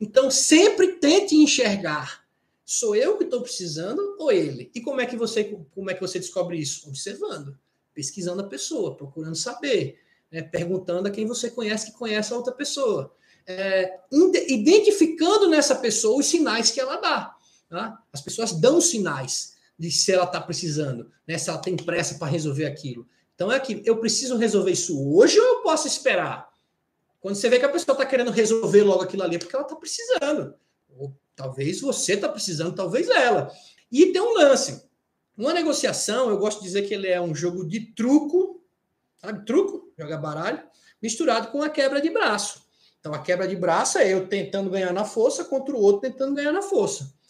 Então, sempre tente enxergar. Sou eu que estou precisando ou ele? E como é que você como é que você descobre isso? Observando, pesquisando a pessoa, procurando saber, né, perguntando a quem você conhece que conhece a outra pessoa, é, identificando nessa pessoa os sinais que ela dá. Tá? As pessoas dão sinais de se ela está precisando, né? se ela tem pressa para resolver aquilo. Então é que eu preciso resolver isso hoje ou eu posso esperar? Quando você vê que a pessoa está querendo resolver logo aquilo ali, é porque ela está precisando. Ou talvez você está precisando, talvez ela. E tem um lance. Uma negociação, eu gosto de dizer que ele é um jogo de truco, sabe? Truco, jogar baralho, misturado com a quebra de braço. Então a quebra de braço é eu tentando ganhar na força contra o outro tentando ganhar na força.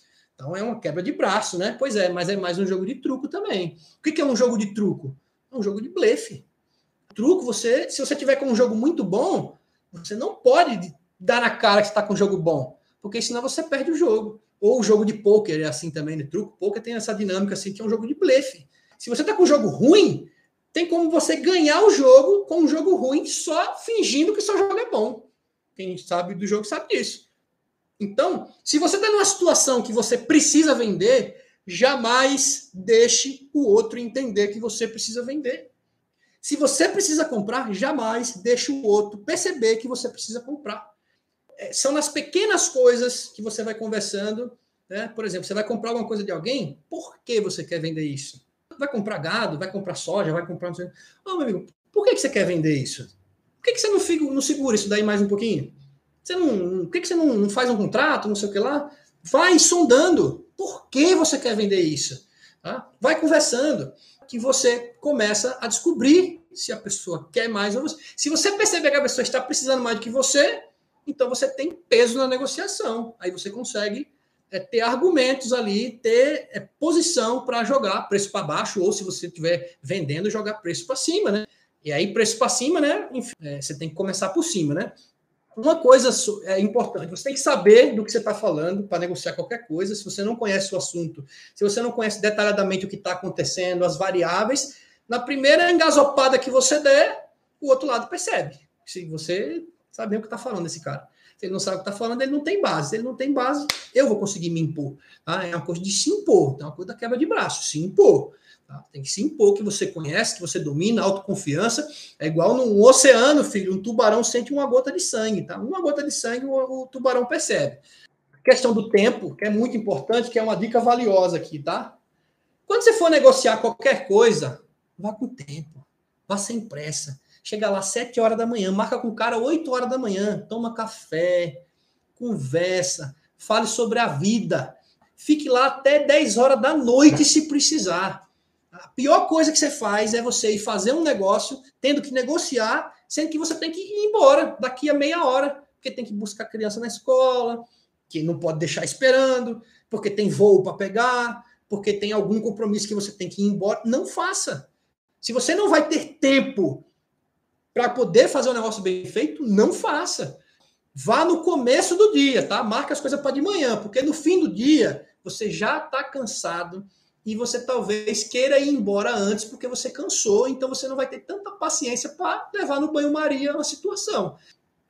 Então é uma quebra de braço, né? Pois é, mas é mais um jogo de truco também. O que é um jogo de truco? É um jogo de blefe. Truco, você, se você tiver com um jogo muito bom, você não pode dar na cara que está com um jogo bom, porque senão você perde o jogo. Ou o jogo de poker é assim também, né? Truco, poker tem essa dinâmica assim que é um jogo de blefe. Se você está com um jogo ruim, tem como você ganhar o jogo com um jogo ruim só fingindo que seu jogo é bom. Quem sabe do jogo sabe disso. Então, se você está numa situação que você precisa vender, jamais deixe o outro entender que você precisa vender. Se você precisa comprar, jamais deixe o outro perceber que você precisa comprar. É, são nas pequenas coisas que você vai conversando. Né? Por exemplo, você vai comprar alguma coisa de alguém, por que você quer vender isso? Vai comprar gado, vai comprar soja, vai comprar. Oh, meu amigo, por que você quer vender isso? Por que você não, não segura isso daí mais um pouquinho? Você não, por que, que você não, não faz um contrato, não sei o que lá? Vai sondando. Por que você quer vender isso? Tá? Vai conversando, que você começa a descobrir se a pessoa quer mais ou você. Se você perceber que a pessoa está precisando mais do que você, então você tem peso na negociação. Aí você consegue é, ter argumentos ali, ter é, posição para jogar preço para baixo, ou se você estiver vendendo, jogar preço para cima, né? E aí, preço para cima, né? Enfim, é, você tem que começar por cima, né? Uma coisa é importante, você tem que saber do que você está falando para negociar qualquer coisa. Se você não conhece o assunto, se você não conhece detalhadamente o que está acontecendo, as variáveis, na primeira engasopada que você der, o outro lado percebe. Se você sabe o que está falando esse cara. Se ele não sabe o que está falando, ele não tem base. Se ele não tem base, eu vou conseguir me impor. Tá? É uma coisa de se impor, é uma coisa da quebra de braço, se impor. Tá? Tem que se impor que você conhece, que você domina, autoconfiança. É igual num oceano, filho. Um tubarão sente uma gota de sangue. Tá? Uma gota de sangue o, o tubarão percebe. Questão do tempo, que é muito importante, que é uma dica valiosa aqui, tá? Quando você for negociar qualquer coisa, vá com tempo, vá sem pressa. Chega lá 7 horas da manhã, marca com o cara 8 horas da manhã, toma café, conversa, fale sobre a vida. Fique lá até 10 horas da noite se precisar. A pior coisa que você faz é você ir fazer um negócio tendo que negociar, sendo que você tem que ir embora daqui a meia hora, porque tem que buscar criança na escola, que não pode deixar esperando, porque tem voo para pegar, porque tem algum compromisso que você tem que ir embora. Não faça. Se você não vai ter tempo para poder fazer um negócio bem feito, não faça. Vá no começo do dia, tá? Marca as coisas para de manhã, porque no fim do dia você já está cansado e você talvez queira ir embora antes porque você cansou, então você não vai ter tanta paciência para levar no banho-maria a situação.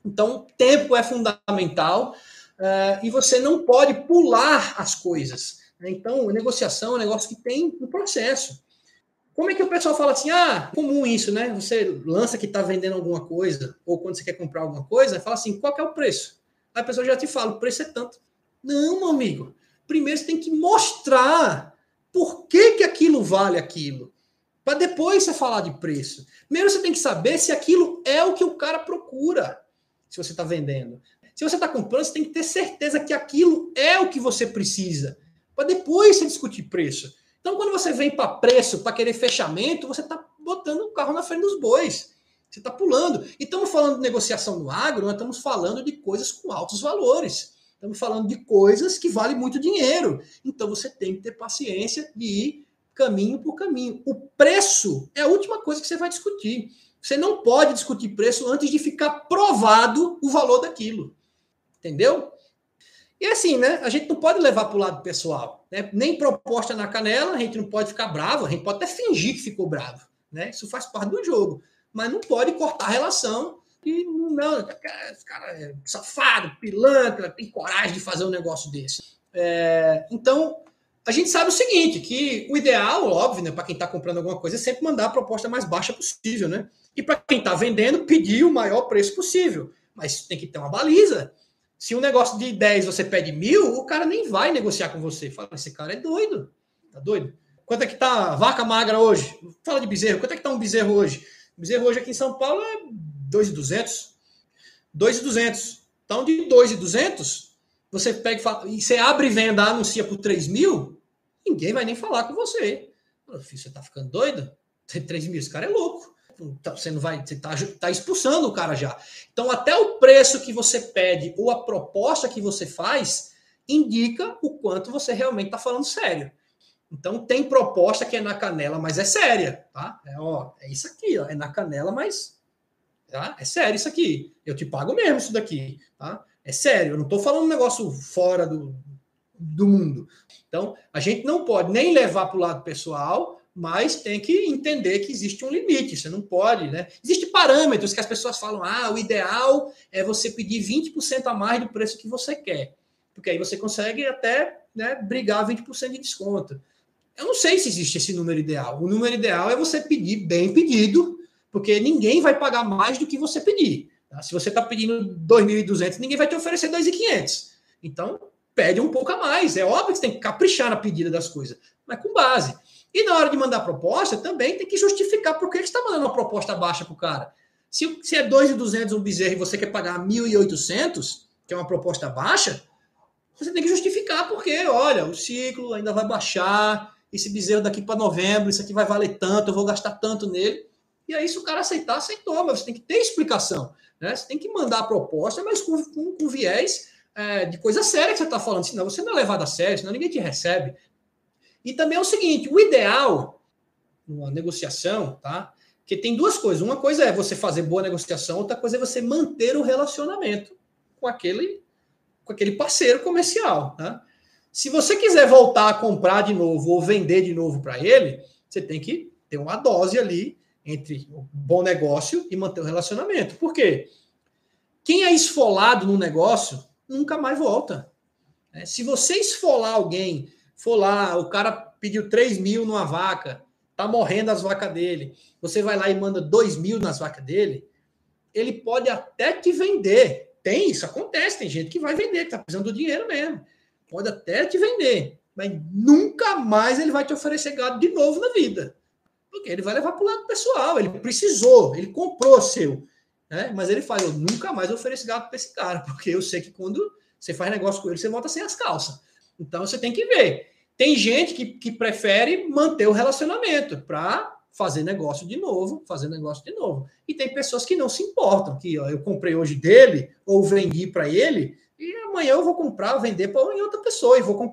Então, tempo é fundamental uh, e você não pode pular as coisas. Né? Então, negociação é um negócio que tem um processo. Como é que o pessoal fala assim? Ah, comum isso, né? Você lança que está vendendo alguma coisa, ou quando você quer comprar alguma coisa, fala assim: qual é o preço? Aí a pessoa já te fala: o preço é tanto. Não, meu amigo. Primeiro você tem que mostrar por que, que aquilo vale aquilo. Para depois você falar de preço. Primeiro você tem que saber se aquilo é o que o cara procura. Se você está vendendo. Se você está comprando, você tem que ter certeza que aquilo é o que você precisa. Para depois você discutir preço. Então, quando você vem para preço, para querer fechamento, você está botando o carro na frente dos bois. Você está pulando. E estamos falando de negociação no agro, nós estamos falando de coisas com altos valores. Estamos falando de coisas que valem muito dinheiro. Então você tem que ter paciência de ir caminho por caminho. O preço é a última coisa que você vai discutir. Você não pode discutir preço antes de ficar provado o valor daquilo. Entendeu? E assim, né? A gente não pode levar para o lado pessoal. Né? Nem proposta na canela, a gente não pode ficar bravo, a gente pode até fingir que ficou bravo. Né? Isso faz parte do jogo. Mas não pode cortar a relação e não, esse cara é safado, pilantra, tem coragem de fazer um negócio desse. É, então, a gente sabe o seguinte, que o ideal, óbvio, né, para quem está comprando alguma coisa, é sempre mandar a proposta mais baixa possível, né? E para quem está vendendo, pedir o maior preço possível. Mas tem que ter uma baliza. Se um negócio de 10 você pede mil, o cara nem vai negociar com você. Fala, esse cara é doido. Tá doido? Quanto é que tá vaca magra hoje? Fala de bezerro. Quanto é que tá um bezerro hoje? Bezerro hoje aqui em São Paulo é 2,200. 2,200. Então, de 2,200, você pega e, fala, e você abre venda, anuncia por 3 mil, ninguém vai nem falar com você. Fala, Filho, você tá ficando doido? 3 mil, esse cara é louco. Então, você não vai, você está tá expulsando o cara já. Então, até o preço que você pede ou a proposta que você faz indica o quanto você realmente está falando sério. Então, tem proposta que é na canela, mas é séria, tá? É, ó, é isso aqui, ó, é na canela, mas tá? é sério isso aqui. Eu te pago mesmo isso daqui, tá? É sério, eu não estou falando um negócio fora do, do mundo. Então, a gente não pode nem levar para o lado pessoal, mas tem que entender que existe um limite, você não pode, né? Existem parâmetros que as pessoas falam, ah, o ideal é você pedir 20% a mais do preço que você quer, porque aí você consegue até né, brigar 20% de desconto. Eu não sei se existe esse número ideal. O número ideal é você pedir bem pedido, porque ninguém vai pagar mais do que você pedir. Tá? Se você está pedindo 2.200, ninguém vai te oferecer 2.500. Então, pede um pouco a mais. É óbvio que você tem que caprichar na pedida das coisas, mas com base. E na hora de mandar proposta, também tem que justificar por que você está mandando uma proposta baixa para o cara. Se, se é 2.200 um bezerro e você quer pagar 1.800, que é uma proposta baixa, você tem que justificar porque, olha, o ciclo ainda vai baixar, esse bezerro daqui para novembro, isso aqui vai valer tanto, eu vou gastar tanto nele. E aí, se o cara aceitar, aceitou, mas você tem que ter explicação. Né? Você tem que mandar a proposta, mas com, com, com viés é, de coisa séria que você está falando, senão você não é levado a sério, senão ninguém te recebe. E também é o seguinte: o ideal numa negociação, tá? Que tem duas coisas. Uma coisa é você fazer boa negociação, outra coisa é você manter o relacionamento com aquele, com aquele parceiro comercial. Tá? Se você quiser voltar a comprar de novo ou vender de novo para ele, você tem que ter uma dose ali entre o bom negócio e manter o relacionamento. Por quê? Quem é esfolado no negócio nunca mais volta. Né? Se você esfolar alguém, for lá, o cara pediu 3 mil numa vaca, tá morrendo as vacas dele, você vai lá e manda 2 mil nas vacas dele, ele pode até te vender. Tem, isso acontece, tem gente que vai vender, que tá precisando do dinheiro mesmo. Pode até te vender, mas nunca mais ele vai te oferecer gado de novo na vida. Porque ele vai levar para o lado pessoal, ele precisou, ele comprou seu. Né? Mas ele fala: Eu nunca mais ofereço gado para esse cara, porque eu sei que quando você faz negócio com ele, você volta sem as calças. Então você tem que ver. Tem gente que, que prefere manter o relacionamento para fazer negócio de novo, fazer negócio de novo. E tem pessoas que não se importam, que ó, eu comprei hoje dele ou vendi para ele e amanhã eu vou comprar, vender para outra pessoa e vou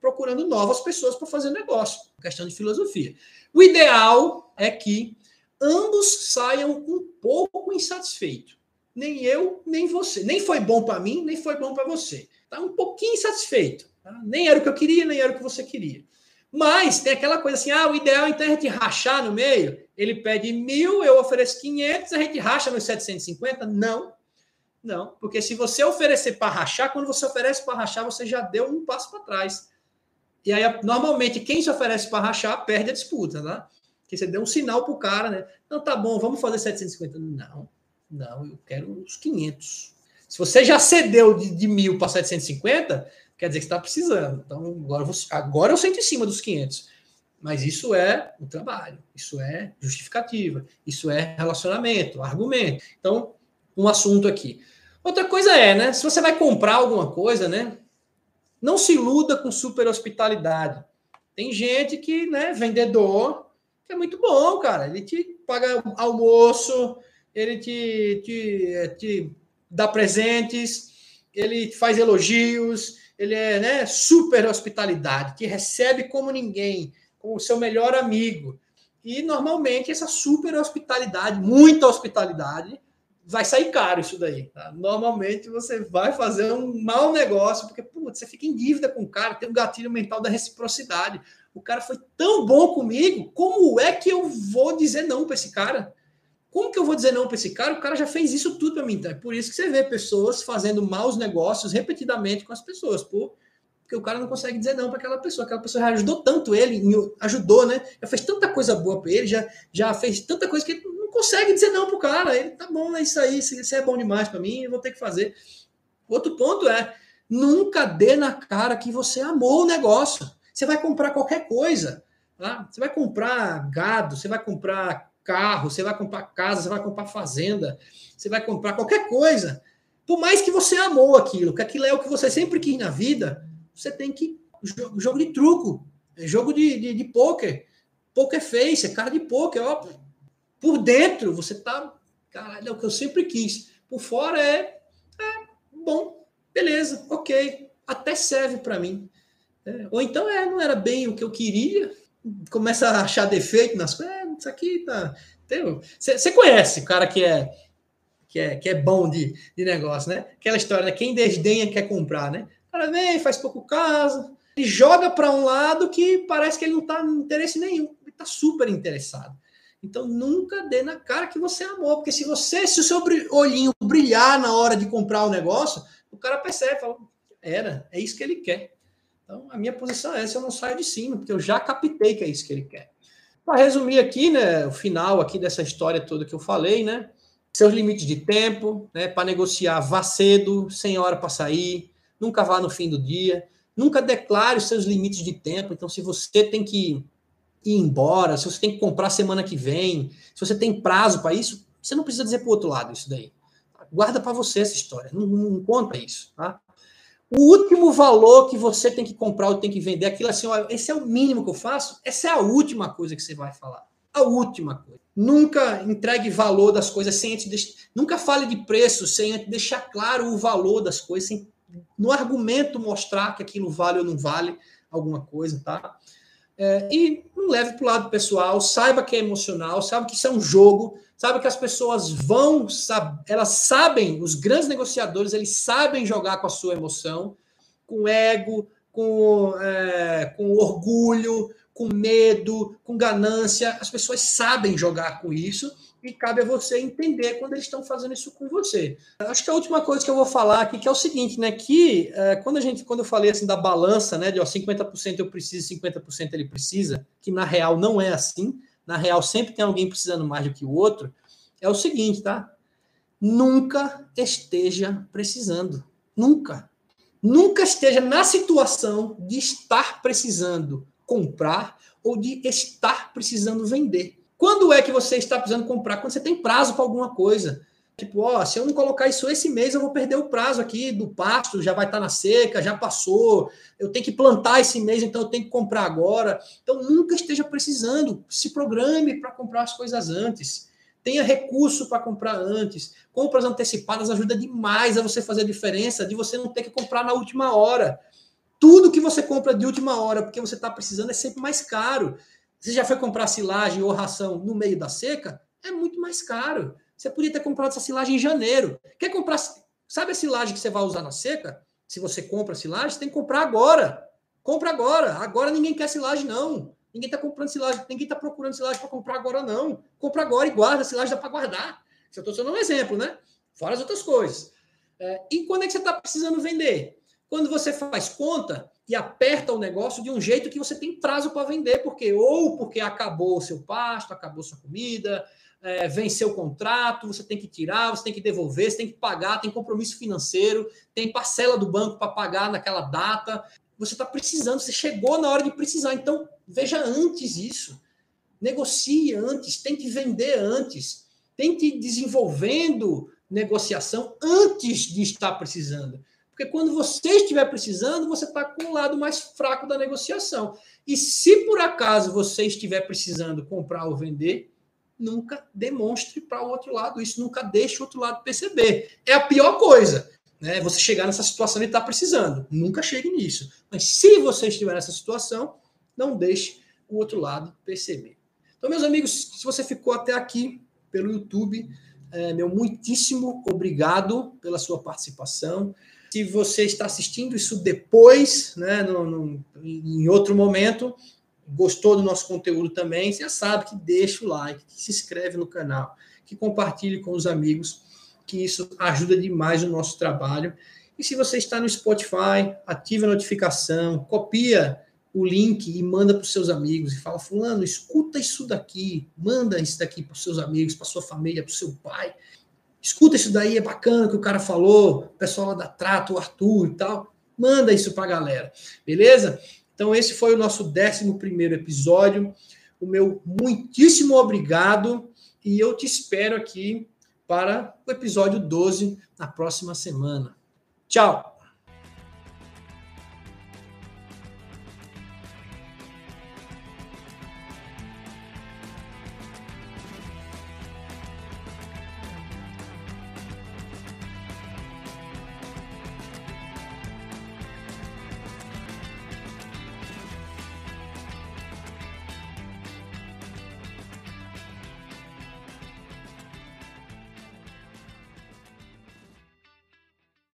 procurando novas pessoas para fazer negócio. Questão de filosofia. O ideal é que ambos saiam um pouco insatisfeitos. Nem eu, nem você. Nem foi bom para mim, nem foi bom para você. Tá um pouquinho insatisfeito. Tá? Nem era o que eu queria, nem era o que você queria. Mas tem aquela coisa assim: ah, o ideal então é a gente rachar no meio. Ele pede mil, eu ofereço 500, a gente racha nos 750? Não. Não, porque se você oferecer para rachar, quando você oferece para rachar, você já deu um passo para trás. E aí, normalmente, quem se oferece para rachar perde a disputa, né? Que você deu um sinal para o cara, né? Não, tá bom, vamos fazer 750. Não, não, eu quero os 500. Se você já cedeu de, de mil para 750, quer dizer que está precisando. Então, agora, você, agora eu sento em cima dos 500. Mas isso é o trabalho, isso é justificativa, isso é relacionamento, argumento. Então, um assunto aqui. Outra coisa é, né? Se você vai comprar alguma coisa, né? Não se iluda com super hospitalidade. Tem gente que, né, vendedor, que é muito bom, cara. Ele te paga almoço, ele te, te, te dá presentes, ele faz elogios, ele é né, super hospitalidade, que recebe como ninguém, como o seu melhor amigo. E normalmente essa super hospitalidade, muita hospitalidade, vai sair caro isso daí. Tá? Normalmente você vai fazer um mau negócio, porque putz, você fica em dívida com o cara, tem um gatilho mental da reciprocidade. O cara foi tão bom comigo, como é que eu vou dizer não para esse cara? Como que eu vou dizer não para esse cara? O cara já fez isso tudo para mim. Então é por isso que você vê pessoas fazendo maus negócios repetidamente com as pessoas, por, porque o cara não consegue dizer não para aquela pessoa. Aquela pessoa já ajudou tanto ele, ajudou, né? Já fez tanta coisa boa para ele, já, já fez tanta coisa que ele não consegue dizer não pro cara. Ele tá bom, é isso aí, isso é bom demais para mim, eu vou ter que fazer. Outro ponto é nunca dê na cara que você amou o negócio. Você vai comprar qualquer coisa. Tá? Você vai comprar gado, você vai comprar carro, você vai comprar casa, você vai comprar fazenda, você vai comprar qualquer coisa. Por mais que você amou aquilo, que aquilo é o que você sempre quis na vida, você tem que. Jogo de truco, jogo de, de, de poker, poker face, é cara de poker, ó. Por dentro você tá. Caralho, é o que eu sempre quis. Por fora é. é bom, beleza, ok. Até serve para mim. É, ou então é, não era bem o que eu queria, começa a achar defeito nas coisas. Isso aqui tá. Você conhece o cara que é que é, que é bom de, de negócio, né? Aquela história, né? quem desdenha quer comprar, né? O cara vem, faz pouco caso, e joga para um lado que parece que ele não em interesse nenhum, ele está super interessado. Então nunca dê na cara que você amou, porque se você, se o seu olhinho brilhar na hora de comprar o negócio, o cara percebe, fala, era, é isso que ele quer. Então a minha posição é essa, eu não saio de cima, porque eu já captei que é isso que ele quer. Para resumir aqui, né, o final aqui dessa história toda que eu falei, né, seus limites de tempo, né, para negociar, vá cedo, sem hora para sair, nunca vá no fim do dia, nunca declare os seus limites de tempo. Então, se você tem que ir embora, se você tem que comprar semana que vem, se você tem prazo para isso, Você não precisa dizer para o outro lado isso daí. Guarda para você essa história. Não, não, conta isso, tá? O último valor que você tem que comprar ou tem que vender, aquilo assim, esse é o mínimo que eu faço, essa é a última coisa que você vai falar. A última coisa. Nunca entregue valor das coisas sem antes. De... Nunca fale de preço sem antes deixar claro o valor das coisas, sem no argumento mostrar que aquilo vale ou não vale alguma coisa, tá? É, e não leve para o lado pessoal, saiba que é emocional, saiba que isso é um jogo, saiba que as pessoas vão, elas sabem, os grandes negociadores, eles sabem jogar com a sua emoção, com ego, com, é, com orgulho, com medo, com ganância. As pessoas sabem jogar com isso e cabe a você entender quando eles estão fazendo isso com você. Acho que a última coisa que eu vou falar aqui que é o seguinte, né, que é, quando a gente, quando eu falei assim da balança, né, de ó, 50% eu preciso, 50% ele precisa, que na real não é assim, na real sempre tem alguém precisando mais do que o outro, é o seguinte, tá? Nunca esteja precisando, nunca. Nunca esteja na situação de estar precisando comprar ou de estar precisando vender. Quando é que você está precisando comprar? Quando você tem prazo para alguma coisa. Tipo, ó, se eu não colocar isso esse mês, eu vou perder o prazo aqui do pasto, já vai estar na seca, já passou. Eu tenho que plantar esse mês, então eu tenho que comprar agora. Então nunca esteja precisando. Se programe para comprar as coisas antes. Tenha recurso para comprar antes. Compras antecipadas ajuda demais a você fazer a diferença de você não ter que comprar na última hora. Tudo que você compra de última hora, porque você está precisando, é sempre mais caro. Você já foi comprar silagem ou ração no meio da seca? É muito mais caro. Você podia ter comprado essa silagem em janeiro. Quer comprar. Sabe a silagem que você vai usar na seca? Se você compra silagem, você tem que comprar agora. Compra agora. Agora ninguém quer silagem, não. Ninguém está comprando silagem, ninguém está procurando silagem para comprar agora, não. Compra agora e guarda. silagem dá para guardar. Eu estou sendo um exemplo, né? Fora as outras coisas. É, e quando é que você está precisando vender? Quando você faz conta e aperta o negócio de um jeito que você tem prazo para vender, porque ou porque acabou o seu pasto, acabou sua comida, é, venceu o contrato, você tem que tirar, você tem que devolver, você tem que pagar, tem compromisso financeiro, tem parcela do banco para pagar naquela data. Você está precisando, você chegou na hora de precisar. Então, veja antes isso. Negocie antes, tente vender antes, tente ir desenvolvendo negociação antes de estar precisando. Porque quando você estiver precisando, você está com o lado mais fraco da negociação. E se por acaso você estiver precisando comprar ou vender, nunca demonstre para o outro lado isso, nunca deixe o outro lado perceber. É a pior coisa, né? Você chegar nessa situação e estar tá precisando. Nunca chegue nisso. Mas se você estiver nessa situação, não deixe o outro lado perceber. Então, meus amigos, se você ficou até aqui pelo YouTube, é, meu muitíssimo obrigado pela sua participação. Se você está assistindo isso depois, né, no, no, em outro momento, gostou do nosso conteúdo também, você já sabe que deixa o like, que se inscreve no canal, que compartilhe com os amigos, que isso ajuda demais o nosso trabalho. E se você está no Spotify, ative a notificação, copia o link e manda para os seus amigos e fala: Fulano, escuta isso daqui, manda isso daqui para os seus amigos, para sua família, para o seu pai escuta isso daí, é bacana que o cara falou, o pessoal lá da Trato, o Arthur e tal, manda isso para a galera, beleza? Então esse foi o nosso 11 primeiro episódio, o meu muitíssimo obrigado e eu te espero aqui para o episódio 12 na próxima semana. Tchau!